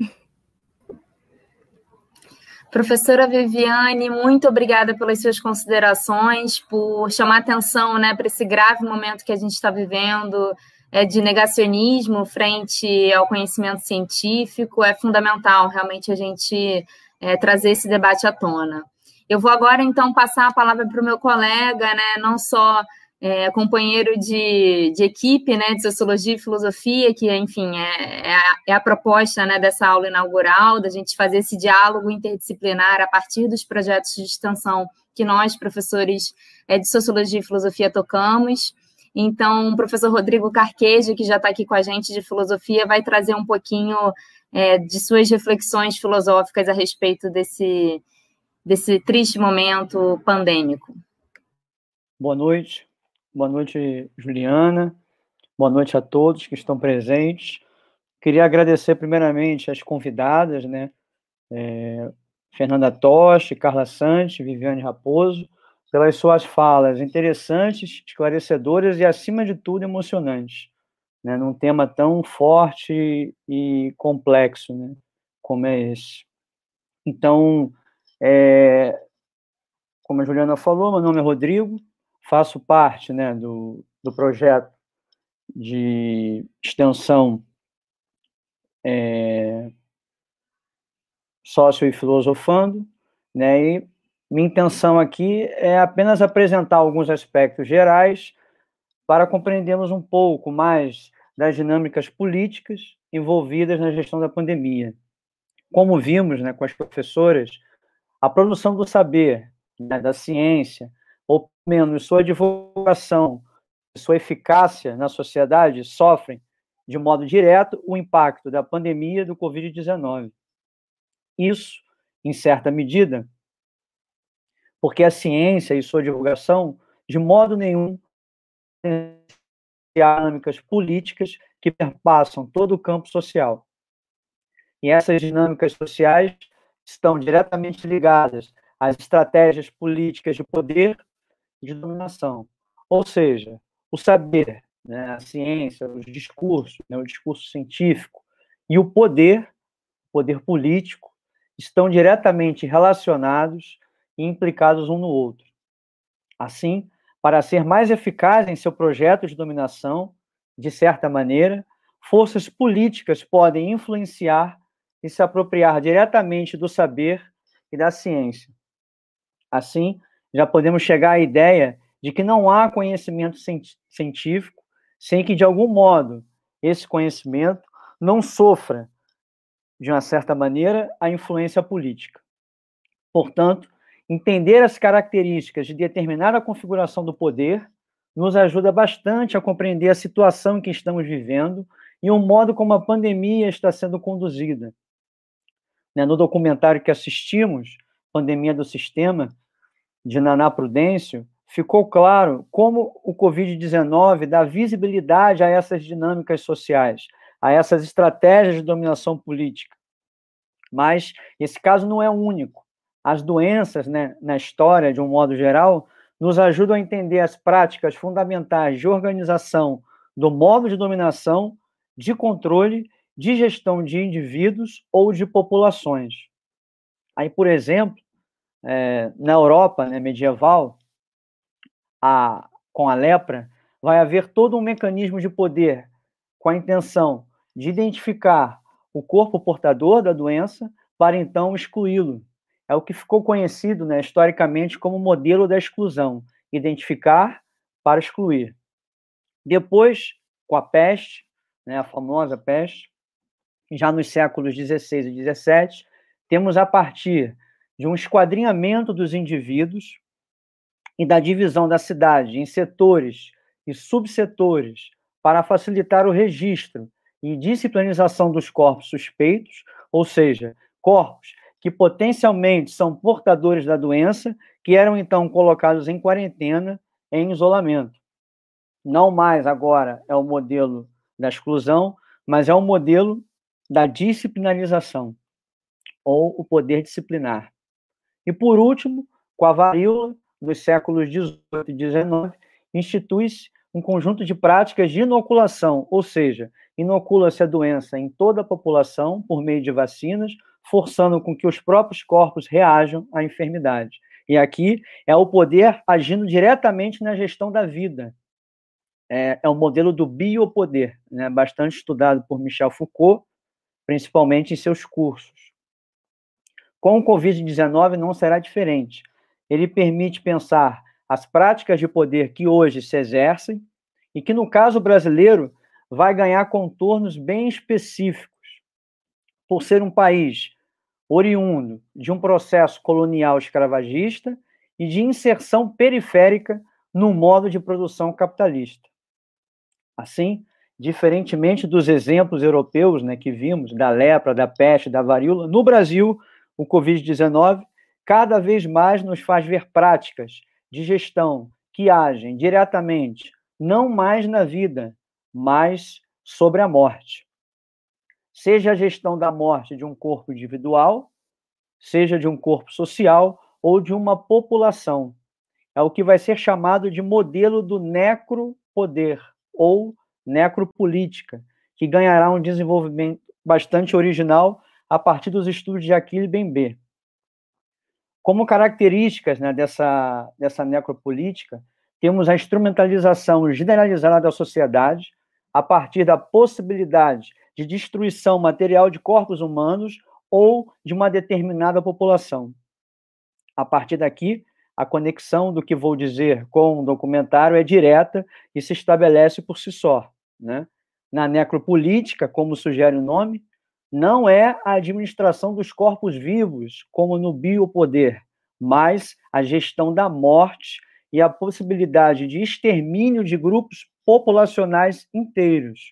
Professora Viviane, muito obrigada pelas suas considerações, por chamar atenção né, para esse grave momento que a gente está vivendo, é, de negacionismo frente ao conhecimento científico, é fundamental realmente a gente é, trazer esse debate à tona. Eu vou agora, então, passar a palavra para o meu colega, né, não só é, companheiro de, de, equipe né, de Sociologia e Filosofia, que, enfim, é, é, a, é, a, proposta né, dessa aula inaugural, da gente fazer esse diálogo interdisciplinar a partir dos projetos de extensão que nós, professores é, de Sociologia e Filosofia, tocamos. Então, o professor Rodrigo Carquejo, que já está aqui com a gente de filosofia, vai trazer um pouquinho é, de suas reflexões filosóficas a respeito desse, desse triste momento pandêmico. Boa noite, boa noite, Juliana, boa noite a todos que estão presentes. Queria agradecer primeiramente as convidadas, né? É, Fernanda Toche, Carla Santos, Viviane Raposo, pelas suas falas interessantes, esclarecedoras e, acima de tudo, emocionantes, né, num tema tão forte e complexo né, como é esse. Então, é, como a Juliana falou, meu nome é Rodrigo, faço parte né, do, do projeto de extensão é, sócio e filosofando, né, e minha intenção aqui é apenas apresentar alguns aspectos gerais para compreendermos um pouco mais das dinâmicas políticas envolvidas na gestão da pandemia. Como vimos né, com as professoras, a produção do saber, né, da ciência, ou menos sua divulgação, sua eficácia na sociedade, sofrem, de modo direto, o impacto da pandemia do Covid-19. Isso, em certa medida, porque a ciência e sua divulgação, de modo nenhum, dinâmicas políticas que perpassam todo o campo social. E essas dinâmicas sociais estão diretamente ligadas às estratégias políticas de poder e de dominação. Ou seja, o saber, né, a ciência, os discursos, né, o discurso científico e o poder poder político, estão diretamente relacionados e implicados um no outro. Assim, para ser mais eficaz em seu projeto de dominação, de certa maneira, forças políticas podem influenciar e se apropriar diretamente do saber e da ciência. Assim, já podemos chegar à ideia de que não há conhecimento científico sem que, de algum modo, esse conhecimento não sofra, de uma certa maneira, a influência política. Portanto, entender as características de determinada configuração do poder nos ajuda bastante a compreender a situação em que estamos vivendo e o modo como a pandemia está sendo conduzida. Né, no documentário que assistimos, Pandemia do Sistema, de Naná Prudêncio, ficou claro como o Covid-19 dá visibilidade a essas dinâmicas sociais, a essas estratégias de dominação política. Mas esse caso não é único. As doenças, né, na história, de um modo geral, nos ajudam a entender as práticas fundamentais de organização do modo de dominação, de controle, de gestão de indivíduos ou de populações. Aí, por exemplo, é, na Europa né, medieval, a, com a lepra, vai haver todo um mecanismo de poder com a intenção de identificar o corpo portador da doença para então excluí-lo. É o que ficou conhecido né, historicamente como modelo da exclusão: identificar para excluir. Depois, com a peste, né, a famosa peste, já nos séculos XVI e XVII, temos a partir de um esquadrinhamento dos indivíduos e da divisão da cidade em setores e subsetores para facilitar o registro e disciplinização dos corpos suspeitos, ou seja, corpos que potencialmente são portadores da doença, que eram então colocados em quarentena, em isolamento. Não mais agora é o modelo da exclusão, mas é o modelo da disciplinarização, ou o poder disciplinar. E, por último, com a varíola dos séculos XVIII e XIX, institui-se um conjunto de práticas de inoculação, ou seja, inocula-se a doença em toda a população por meio de vacinas, forçando com que os próprios corpos reajam à enfermidade. E aqui é o poder agindo diretamente na gestão da vida. É, é o modelo do biopoder, né, bastante estudado por Michel Foucault, principalmente em seus cursos. Com o Covid-19 não será diferente. Ele permite pensar as práticas de poder que hoje se exercem e que, no caso brasileiro, vai ganhar contornos bem específicos. Por ser um país oriundo de um processo colonial escravagista e de inserção periférica no modo de produção capitalista. Assim, diferentemente dos exemplos europeus né, que vimos, da lepra, da peste, da varíola, no Brasil, o Covid-19 cada vez mais nos faz ver práticas de gestão que agem diretamente não mais na vida, mas sobre a morte. Seja a gestão da morte de um corpo individual, seja de um corpo social ou de uma população. É o que vai ser chamado de modelo do necropoder ou necropolítica, que ganhará um desenvolvimento bastante original a partir dos estudos de Aquile Bembe. Como características né, dessa, dessa necropolítica, temos a instrumentalização generalizada da sociedade a partir da possibilidade de destruição material de corpos humanos ou de uma determinada população. A partir daqui, a conexão do que vou dizer com o documentário é direta e se estabelece por si só. Né? Na necropolítica, como sugere o nome, não é a administração dos corpos vivos, como no biopoder, mas a gestão da morte e a possibilidade de extermínio de grupos populacionais inteiros.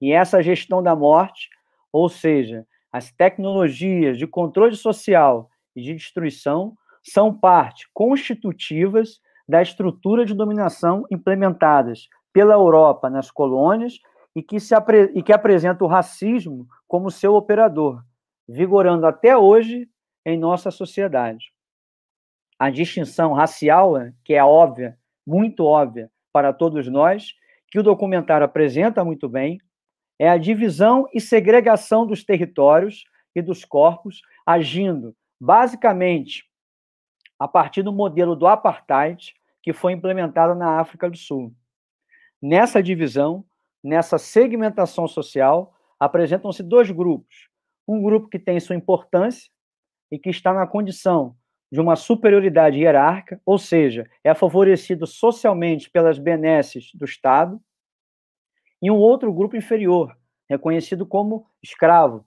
E essa gestão da morte, ou seja, as tecnologias de controle social e de destruição, são parte constitutivas da estrutura de dominação implementadas pela Europa nas colônias e que, se apre... e que apresenta o racismo como seu operador, vigorando até hoje em nossa sociedade. A distinção racial, que é óbvia, muito óbvia para todos nós, que o documentário apresenta muito bem, é a divisão e segregação dos territórios e dos corpos, agindo basicamente a partir do modelo do apartheid que foi implementado na África do Sul. Nessa divisão, nessa segmentação social, apresentam-se dois grupos. Um grupo que tem sua importância e que está na condição de uma superioridade hierárquica, ou seja, é favorecido socialmente pelas benesses do Estado, e um outro grupo inferior, reconhecido como escravo,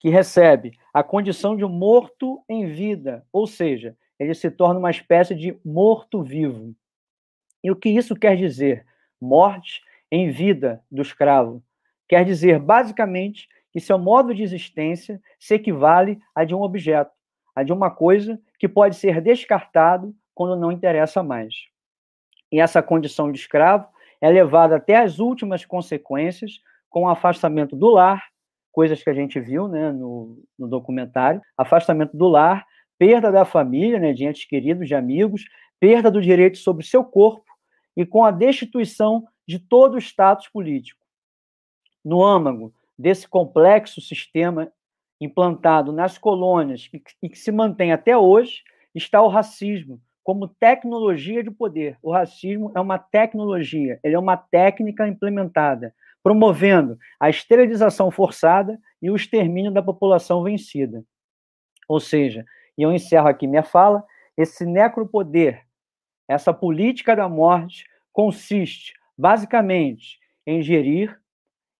que recebe a condição de morto em vida, ou seja, ele se torna uma espécie de morto-vivo. E o que isso quer dizer? Morte em vida do escravo. Quer dizer, basicamente, que seu modo de existência se equivale a de um objeto, a de uma coisa que pode ser descartado quando não interessa mais. E essa condição de escravo é levada até as últimas consequências com o afastamento do lar, coisas que a gente viu né, no, no documentário, afastamento do lar, perda da família, né, de entes queridos, de amigos, perda do direito sobre seu corpo e com a destituição de todo o status político. No âmago desse complexo sistema implantado nas colônias e que se mantém até hoje, está o racismo como tecnologia de poder. O racismo é uma tecnologia, ele é uma técnica implementada, promovendo a esterilização forçada e o extermínio da população vencida. Ou seja, e eu encerro aqui minha fala, esse necropoder, essa política da morte, consiste basicamente em gerir,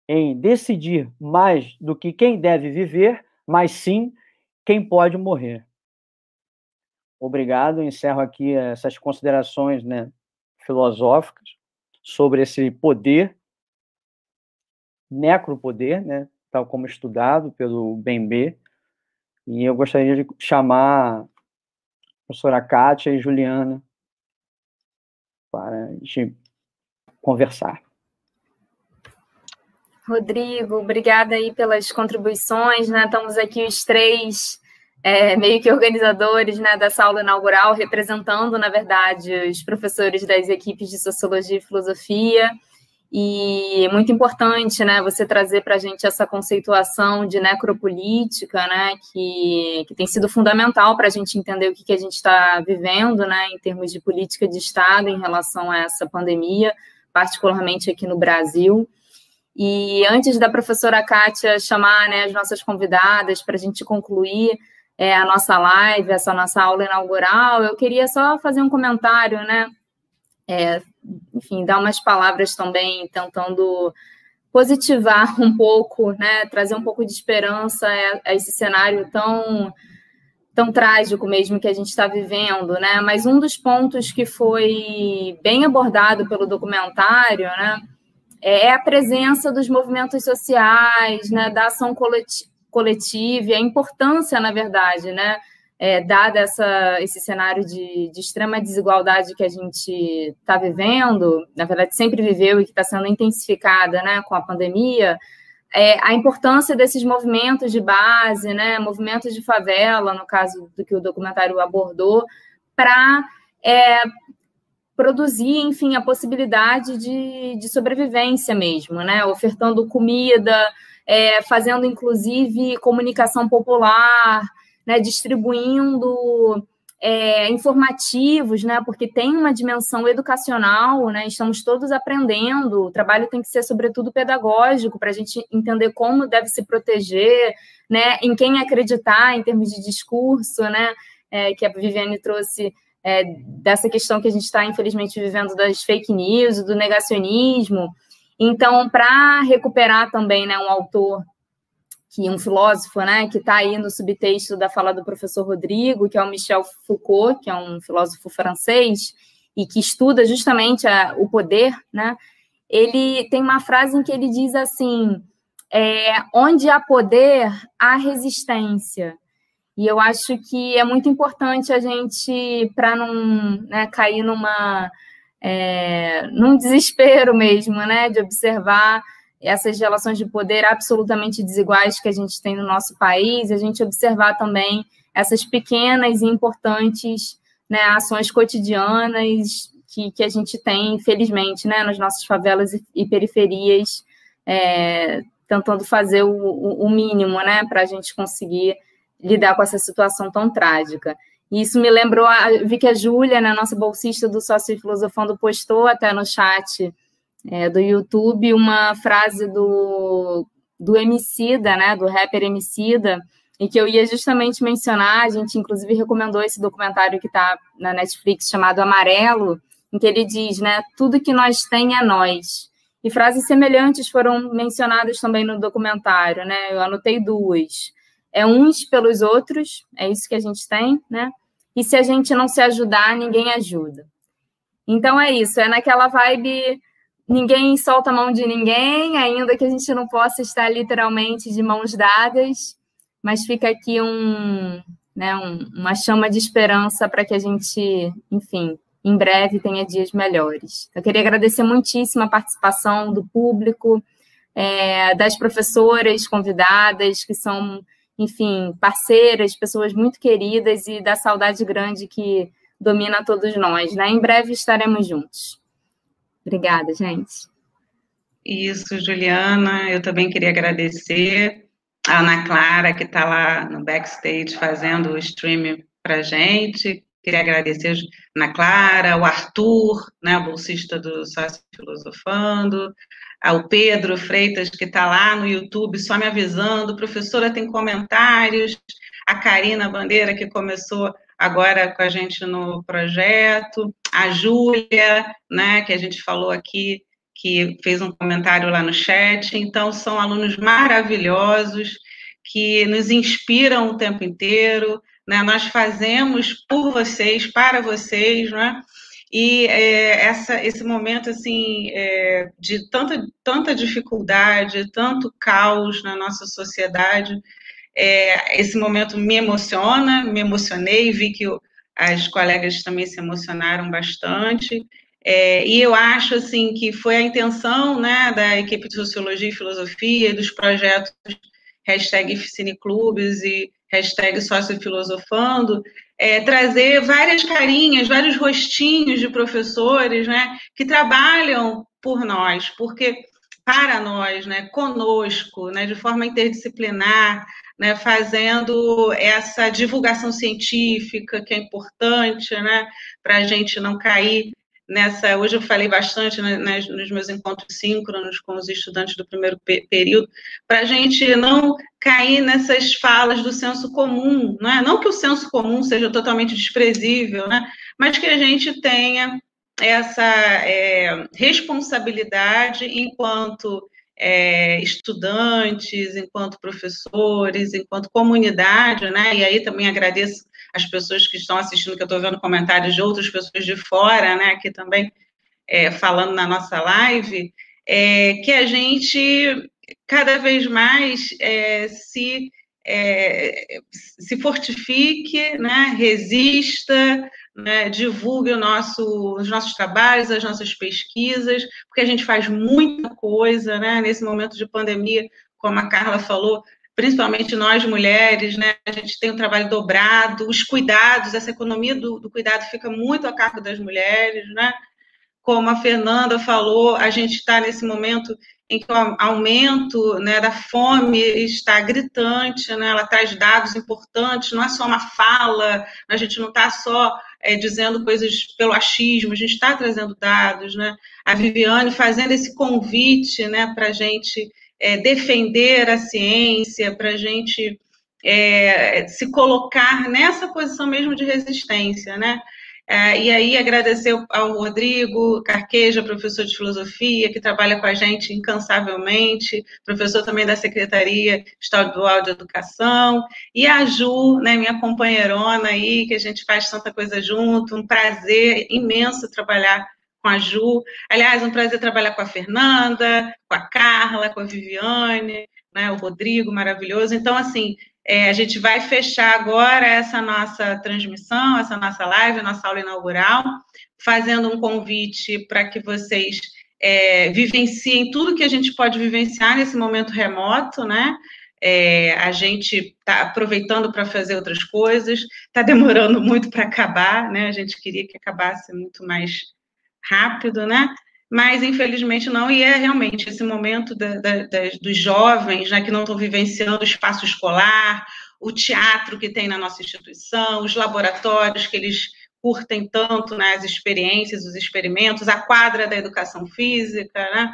em decidir mais do que quem deve viver, mas sim quem pode morrer. Obrigado. Encerro aqui essas considerações né, filosóficas sobre esse poder, necropoder, né, tal como estudado pelo Bembe. E eu gostaria de chamar a professora Kátia e Juliana para a gente conversar. Rodrigo, obrigada aí pelas contribuições, né? Estamos aqui os três é, meio que organizadores né, dessa aula inaugural, representando, na verdade, os professores das equipes de Sociologia e Filosofia. E é muito importante né, você trazer para a gente essa conceituação de necropolítica, né, que, que tem sido fundamental para a gente entender o que, que a gente está vivendo né, em termos de política de Estado em relação a essa pandemia, particularmente aqui no Brasil. E antes da professora Kátia chamar né, as nossas convidadas para a gente concluir, é, a nossa live, essa nossa aula inaugural, eu queria só fazer um comentário, né? É, enfim, dar umas palavras também, tentando positivar um pouco, né? Trazer um pouco de esperança a, esse cenário tão tão trágico mesmo que a gente está vivendo, né? Mas um dos pontos que foi bem abordado pelo documentário, né? É a presença dos movimentos sociais, né? Da ação coletiva a importância, na verdade, né, é, dada essa, esse cenário de, de, extrema desigualdade que a gente está vivendo, na verdade sempre viveu e que está sendo intensificada né, com a pandemia, é, a importância desses movimentos de base, né, movimentos de favela, no caso do que o documentário abordou, para é, produzir, enfim, a possibilidade de, de sobrevivência mesmo, né, ofertando comida, é, fazendo inclusive comunicação popular, né, distribuindo é, informativos, né, porque tem uma dimensão educacional, né, estamos todos aprendendo, o trabalho tem que ser sobretudo pedagógico, para a gente entender como deve se proteger, né, em quem acreditar em termos de discurso, né, é, que a Viviane trouxe é, dessa questão que a gente está, infelizmente, vivendo das fake news, do negacionismo, então, para recuperar também né, um autor, que um filósofo, né, que está aí no subtexto da fala do professor Rodrigo, que é o Michel Foucault, que é um filósofo francês, e que estuda justamente a, o poder, né, ele tem uma frase em que ele diz assim: é, onde há poder, há resistência. E eu acho que é muito importante a gente, para não né, cair numa é, num desespero mesmo, né, de observar essas relações de poder absolutamente desiguais que a gente tem no nosso país, a gente observar também essas pequenas e importantes né, ações cotidianas que, que a gente tem, infelizmente, né, nas nossas favelas e, e periferias, é, tentando fazer o, o, o mínimo, né, para a gente conseguir lidar com essa situação tão trágica. E isso me lembrou, a, vi que a Júlia, né, nossa bolsista do Sócio Filosofando, postou até no chat é, do YouTube uma frase do, do Emicida, né, do rapper Emicida, e que eu ia justamente mencionar, a gente inclusive recomendou esse documentário que está na Netflix chamado Amarelo, em que ele diz, né, tudo que nós tem é nós. E frases semelhantes foram mencionadas também no documentário, né? Eu anotei duas. É uns pelos outros, é isso que a gente tem, né? E se a gente não se ajudar, ninguém ajuda. Então é isso, é naquela vibe ninguém solta a mão de ninguém, ainda que a gente não possa estar literalmente de mãos dadas, mas fica aqui um, né, um, uma chama de esperança para que a gente, enfim, em breve tenha dias melhores. Eu queria agradecer muitíssimo a participação do público, é, das professoras convidadas, que são, enfim, parceiras, pessoas muito queridas e da saudade grande que domina todos nós. Né? Em breve estaremos juntos. Obrigada, gente. Isso, Juliana. Eu também queria agradecer a Ana Clara, que está lá no backstage fazendo o stream para gente. Queria agradecer a Ana Clara, o Arthur, né, bolsista do Sócio Filosofando, ao Pedro Freitas, que está lá no YouTube, só me avisando, professora tem comentários, a Karina Bandeira, que começou agora com a gente no projeto, a Júlia, né, que a gente falou aqui, que fez um comentário lá no chat. Então, são alunos maravilhosos que nos inspiram o tempo inteiro. Né? Nós fazemos por vocês, para vocês, né? E é, essa, esse momento assim é, de tanta, tanta dificuldade, tanto caos na nossa sociedade, é, esse momento me emociona, me emocionei, vi que as colegas também se emocionaram bastante. É, e eu acho assim que foi a intenção né, da equipe de Sociologia e Filosofia dos projetos hashtag Cineclubes e hashtag Sociofilosofando, é, trazer várias carinhas, vários rostinhos de professores né, que trabalham por nós, porque para nós, né, conosco, né, de forma interdisciplinar, né, fazendo essa divulgação científica que é importante, né, para a gente não cair nessa. Hoje eu falei bastante né, nos meus encontros síncronos com os estudantes do primeiro período, para a gente não cair nessas falas do senso comum, não é? Não que o senso comum seja totalmente desprezível, né, mas que a gente tenha essa é, responsabilidade enquanto é, estudantes, enquanto professores, enquanto comunidade, né? E aí também agradeço as pessoas que estão assistindo, que eu estou vendo comentários de outras pessoas de fora, né? Aqui também é, falando na nossa live, é, que a gente cada vez mais é, se é, se fortifique, né? Resista, né, divulgue nosso, os nossos trabalhos, as nossas pesquisas, porque a gente faz muita coisa, né, nesse momento de pandemia, como a Carla falou, principalmente nós mulheres, né, a gente tem um trabalho dobrado, os cuidados, essa economia do, do cuidado fica muito a cargo das mulheres, né, como a Fernanda falou, a gente está nesse momento em que o aumento né, da fome está gritante, né, ela traz dados importantes, não é só uma fala, a gente não está só é, dizendo coisas pelo achismo, a gente está trazendo dados, né? A Viviane fazendo esse convite, né, para a gente é, defender a ciência, para a gente é, se colocar nessa posição mesmo de resistência, né? É, e aí agradecer ao Rodrigo Carqueja, professor de filosofia, que trabalha com a gente incansavelmente, professor também da Secretaria Estadual de Educação, e a Ju, né, minha companheirona aí, que a gente faz tanta coisa junto, um prazer imenso trabalhar com a Ju. Aliás, um prazer trabalhar com a Fernanda, com a Carla, com a Viviane, né, o Rodrigo, maravilhoso. Então, assim, é, a gente vai fechar agora essa nossa transmissão, essa nossa live, nossa aula inaugural, fazendo um convite para que vocês é, vivenciem tudo que a gente pode vivenciar nesse momento remoto, né? É, a gente está aproveitando para fazer outras coisas, está demorando (laughs) muito para acabar, né? A gente queria que acabasse muito mais rápido, né? mas infelizmente não, e é realmente esse momento da, da, das, dos jovens né, que não estão vivenciando o espaço escolar, o teatro que tem na nossa instituição, os laboratórios que eles curtem tanto né, as experiências, os experimentos, a quadra da educação física, né?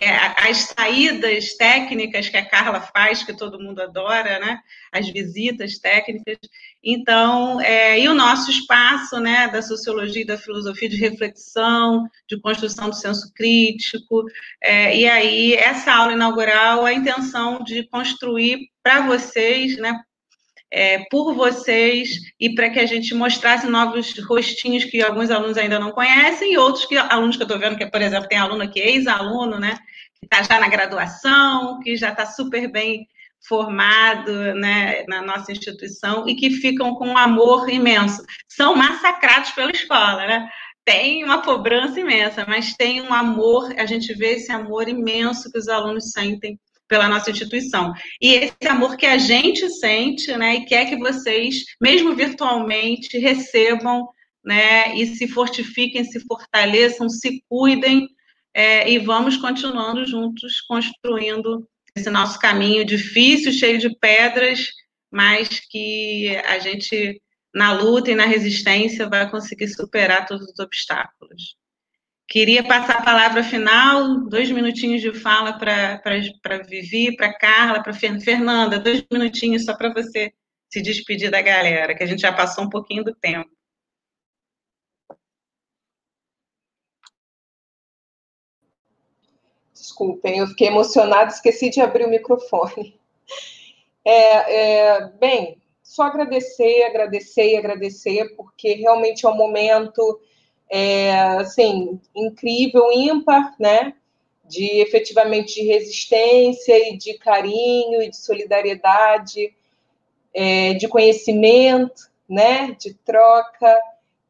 É, as saídas técnicas que a Carla faz, que todo mundo adora, né? As visitas técnicas. Então, é, e o nosso espaço, né, da sociologia e da filosofia de reflexão, de construção do senso crítico. É, e aí, essa aula inaugural, a intenção de construir para vocês, né, é, por vocês e para que a gente mostrasse novos rostinhos que alguns alunos ainda não conhecem e outros que alunos que eu estou vendo, que, por exemplo, tem aluno aqui, ex-aluno, né, que está já na graduação, que já está super bem formado né, na nossa instituição e que ficam com um amor imenso. São massacrados pela escola, né? Tem uma cobrança imensa, mas tem um amor, a gente vê esse amor imenso que os alunos sentem pela nossa instituição. E esse amor que a gente sente, né, e quer que vocês, mesmo virtualmente, recebam, né, e se fortifiquem, se fortaleçam, se cuidem, é, e vamos continuando juntos construindo esse nosso caminho difícil, cheio de pedras, mas que a gente, na luta e na resistência, vai conseguir superar todos os obstáculos. Queria passar a palavra final, dois minutinhos de fala para Vivi, para Carla, para Fernanda, dois minutinhos só para você se despedir da galera, que a gente já passou um pouquinho do tempo. Desculpem, eu fiquei emocionada, esqueci de abrir o microfone. É, é, bem, só agradecer, agradecer e agradecer, porque realmente é um momento é, assim, incrível, ímpar, né? De efetivamente de resistência e de carinho e de solidariedade, é, de conhecimento, né? De troca.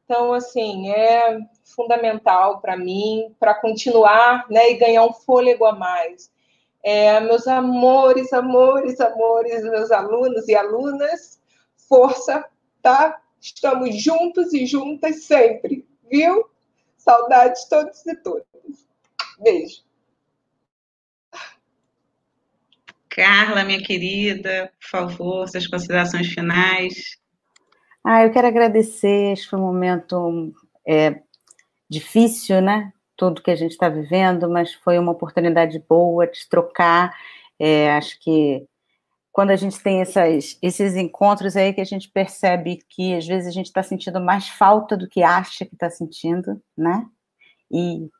Então, assim, é fundamental para mim, para continuar, né? E ganhar um fôlego a mais. É, meus amores, amores, amores, meus alunos e alunas, força, tá? Estamos juntos e juntas sempre viu? Saudades todos e todas. Beijo. Carla, minha querida, por favor, suas considerações finais. Ah, eu quero agradecer, este foi um momento é, difícil, né? Tudo que a gente está vivendo, mas foi uma oportunidade boa de trocar. É, acho que quando a gente tem essas, esses encontros aí que a gente percebe que às vezes a gente está sentindo mais falta do que acha que está sentindo, né? E,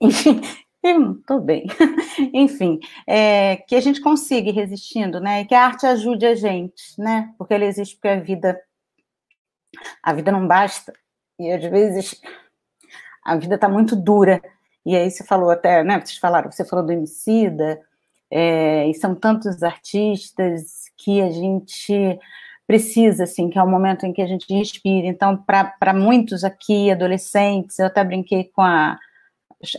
enfim, (laughs) estou bem. (laughs) enfim, é, que a gente consiga ir resistindo, né? E que a arte ajude a gente, né? Porque ela existe porque a vida, a vida não basta. E às vezes a vida está muito dura. E aí você falou até, né? Vocês falaram, você falou do homicida, é, e são tantos artistas que a gente precisa, assim, que é o momento em que a gente respira. Então, para muitos aqui, adolescentes, eu até brinquei com a,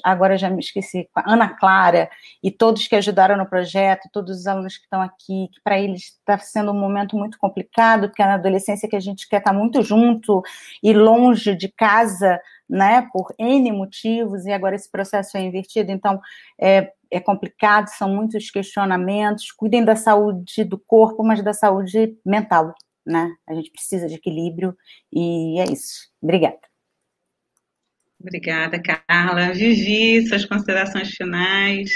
agora já me esqueci, com a Ana Clara, e todos que ajudaram no projeto, todos os alunos que estão aqui, que para eles está sendo um momento muito complicado, porque é na adolescência que a gente quer estar tá muito junto e longe de casa, né, por N motivos, e agora esse processo é invertido, então, é, é complicado, são muitos questionamentos. Cuidem da saúde do corpo, mas da saúde mental, né? A gente precisa de equilíbrio e é isso. Obrigada. Obrigada, Carla. Vivi, suas considerações finais.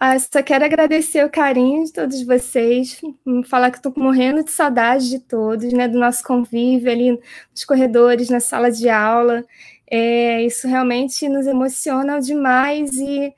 Ah, só quero agradecer o carinho de todos vocês, falar que estou morrendo de saudade de todos, né, do nosso convívio ali nos corredores, na sala de aula. É, isso realmente nos emociona demais e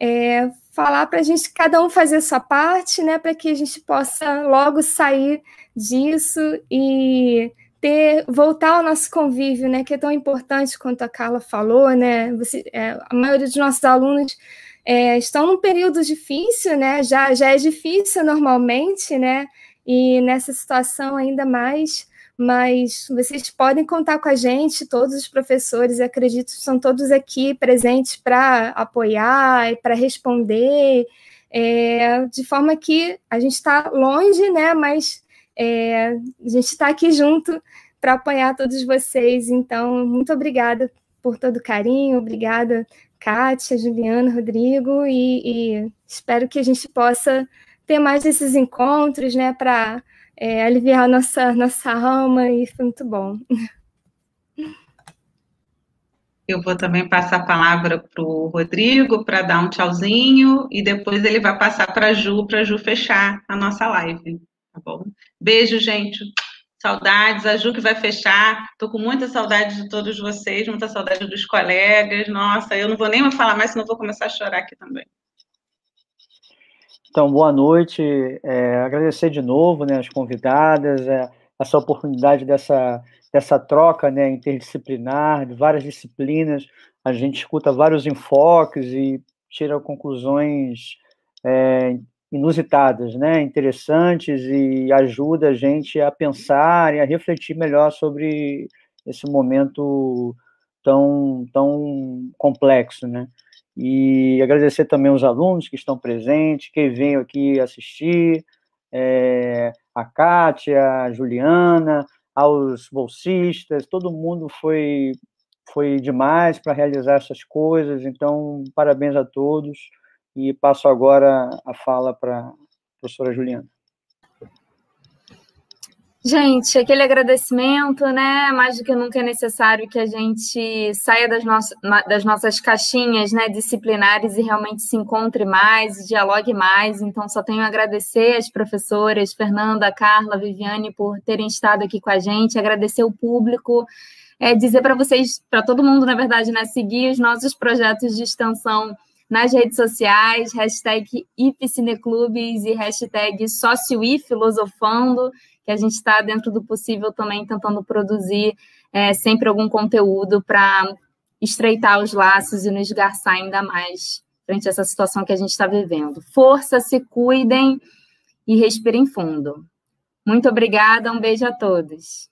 é, falar para a gente, cada um fazer a sua parte, né, para que a gente possa logo sair disso e ter, voltar ao nosso convívio, né, que é tão importante quanto a Carla falou, né, você, é, a maioria dos nossos alunos é, estão num período difícil, né, já, já é difícil normalmente, né, e nessa situação ainda mais, mas vocês podem contar com a gente, todos os professores, acredito, são todos aqui presentes para apoiar e para responder, é, de forma que a gente está longe, né, mas é, a gente está aqui junto para apoiar todos vocês, então, muito obrigada por todo o carinho, obrigada, Kátia, Juliana, Rodrigo, e, e espero que a gente possa ter mais desses encontros, né, para é, aliviar nossa, nossa alma, e foi muito bom. Eu vou também passar a palavra para o Rodrigo para dar um tchauzinho e depois ele vai passar para a Ju, para a Ju fechar a nossa live, tá bom? Beijo, gente. Saudades, a Ju que vai fechar. Estou com muita saudade de todos vocês, muita saudade dos colegas. Nossa, eu não vou nem falar mais, senão vou começar a chorar aqui também. Então, boa noite. É, agradecer de novo né, as convidadas, é, essa oportunidade dessa dessa troca né, interdisciplinar, de várias disciplinas, a gente escuta vários enfoques e tira conclusões é, inusitadas, né, interessantes e ajuda a gente a pensar e a refletir melhor sobre esse momento tão, tão complexo, né. E agradecer também os alunos que estão presentes, que venham aqui assistir, é, a Kátia, a Juliana, aos bolsistas, todo mundo foi foi demais para realizar essas coisas, então parabéns a todos e passo agora a fala para a professora Juliana. Gente, aquele agradecimento, né? Mais do que nunca é necessário que a gente saia das, no das nossas caixinhas né, disciplinares e realmente se encontre mais, dialogue mais. Então, só tenho a agradecer as professoras, Fernanda, Carla, Viviane, por terem estado aqui com a gente, agradecer o público, é, dizer para vocês, para todo mundo, na verdade, né, seguir os nossos projetos de extensão nas redes sociais, hashtag IPCineclubes e hashtag Sócio e Filosofando que a gente está, dentro do possível, também tentando produzir é, sempre algum conteúdo para estreitar os laços e nos esgarçar ainda mais frente a essa situação que a gente está vivendo. Força, se cuidem e respirem fundo. Muito obrigada, um beijo a todos.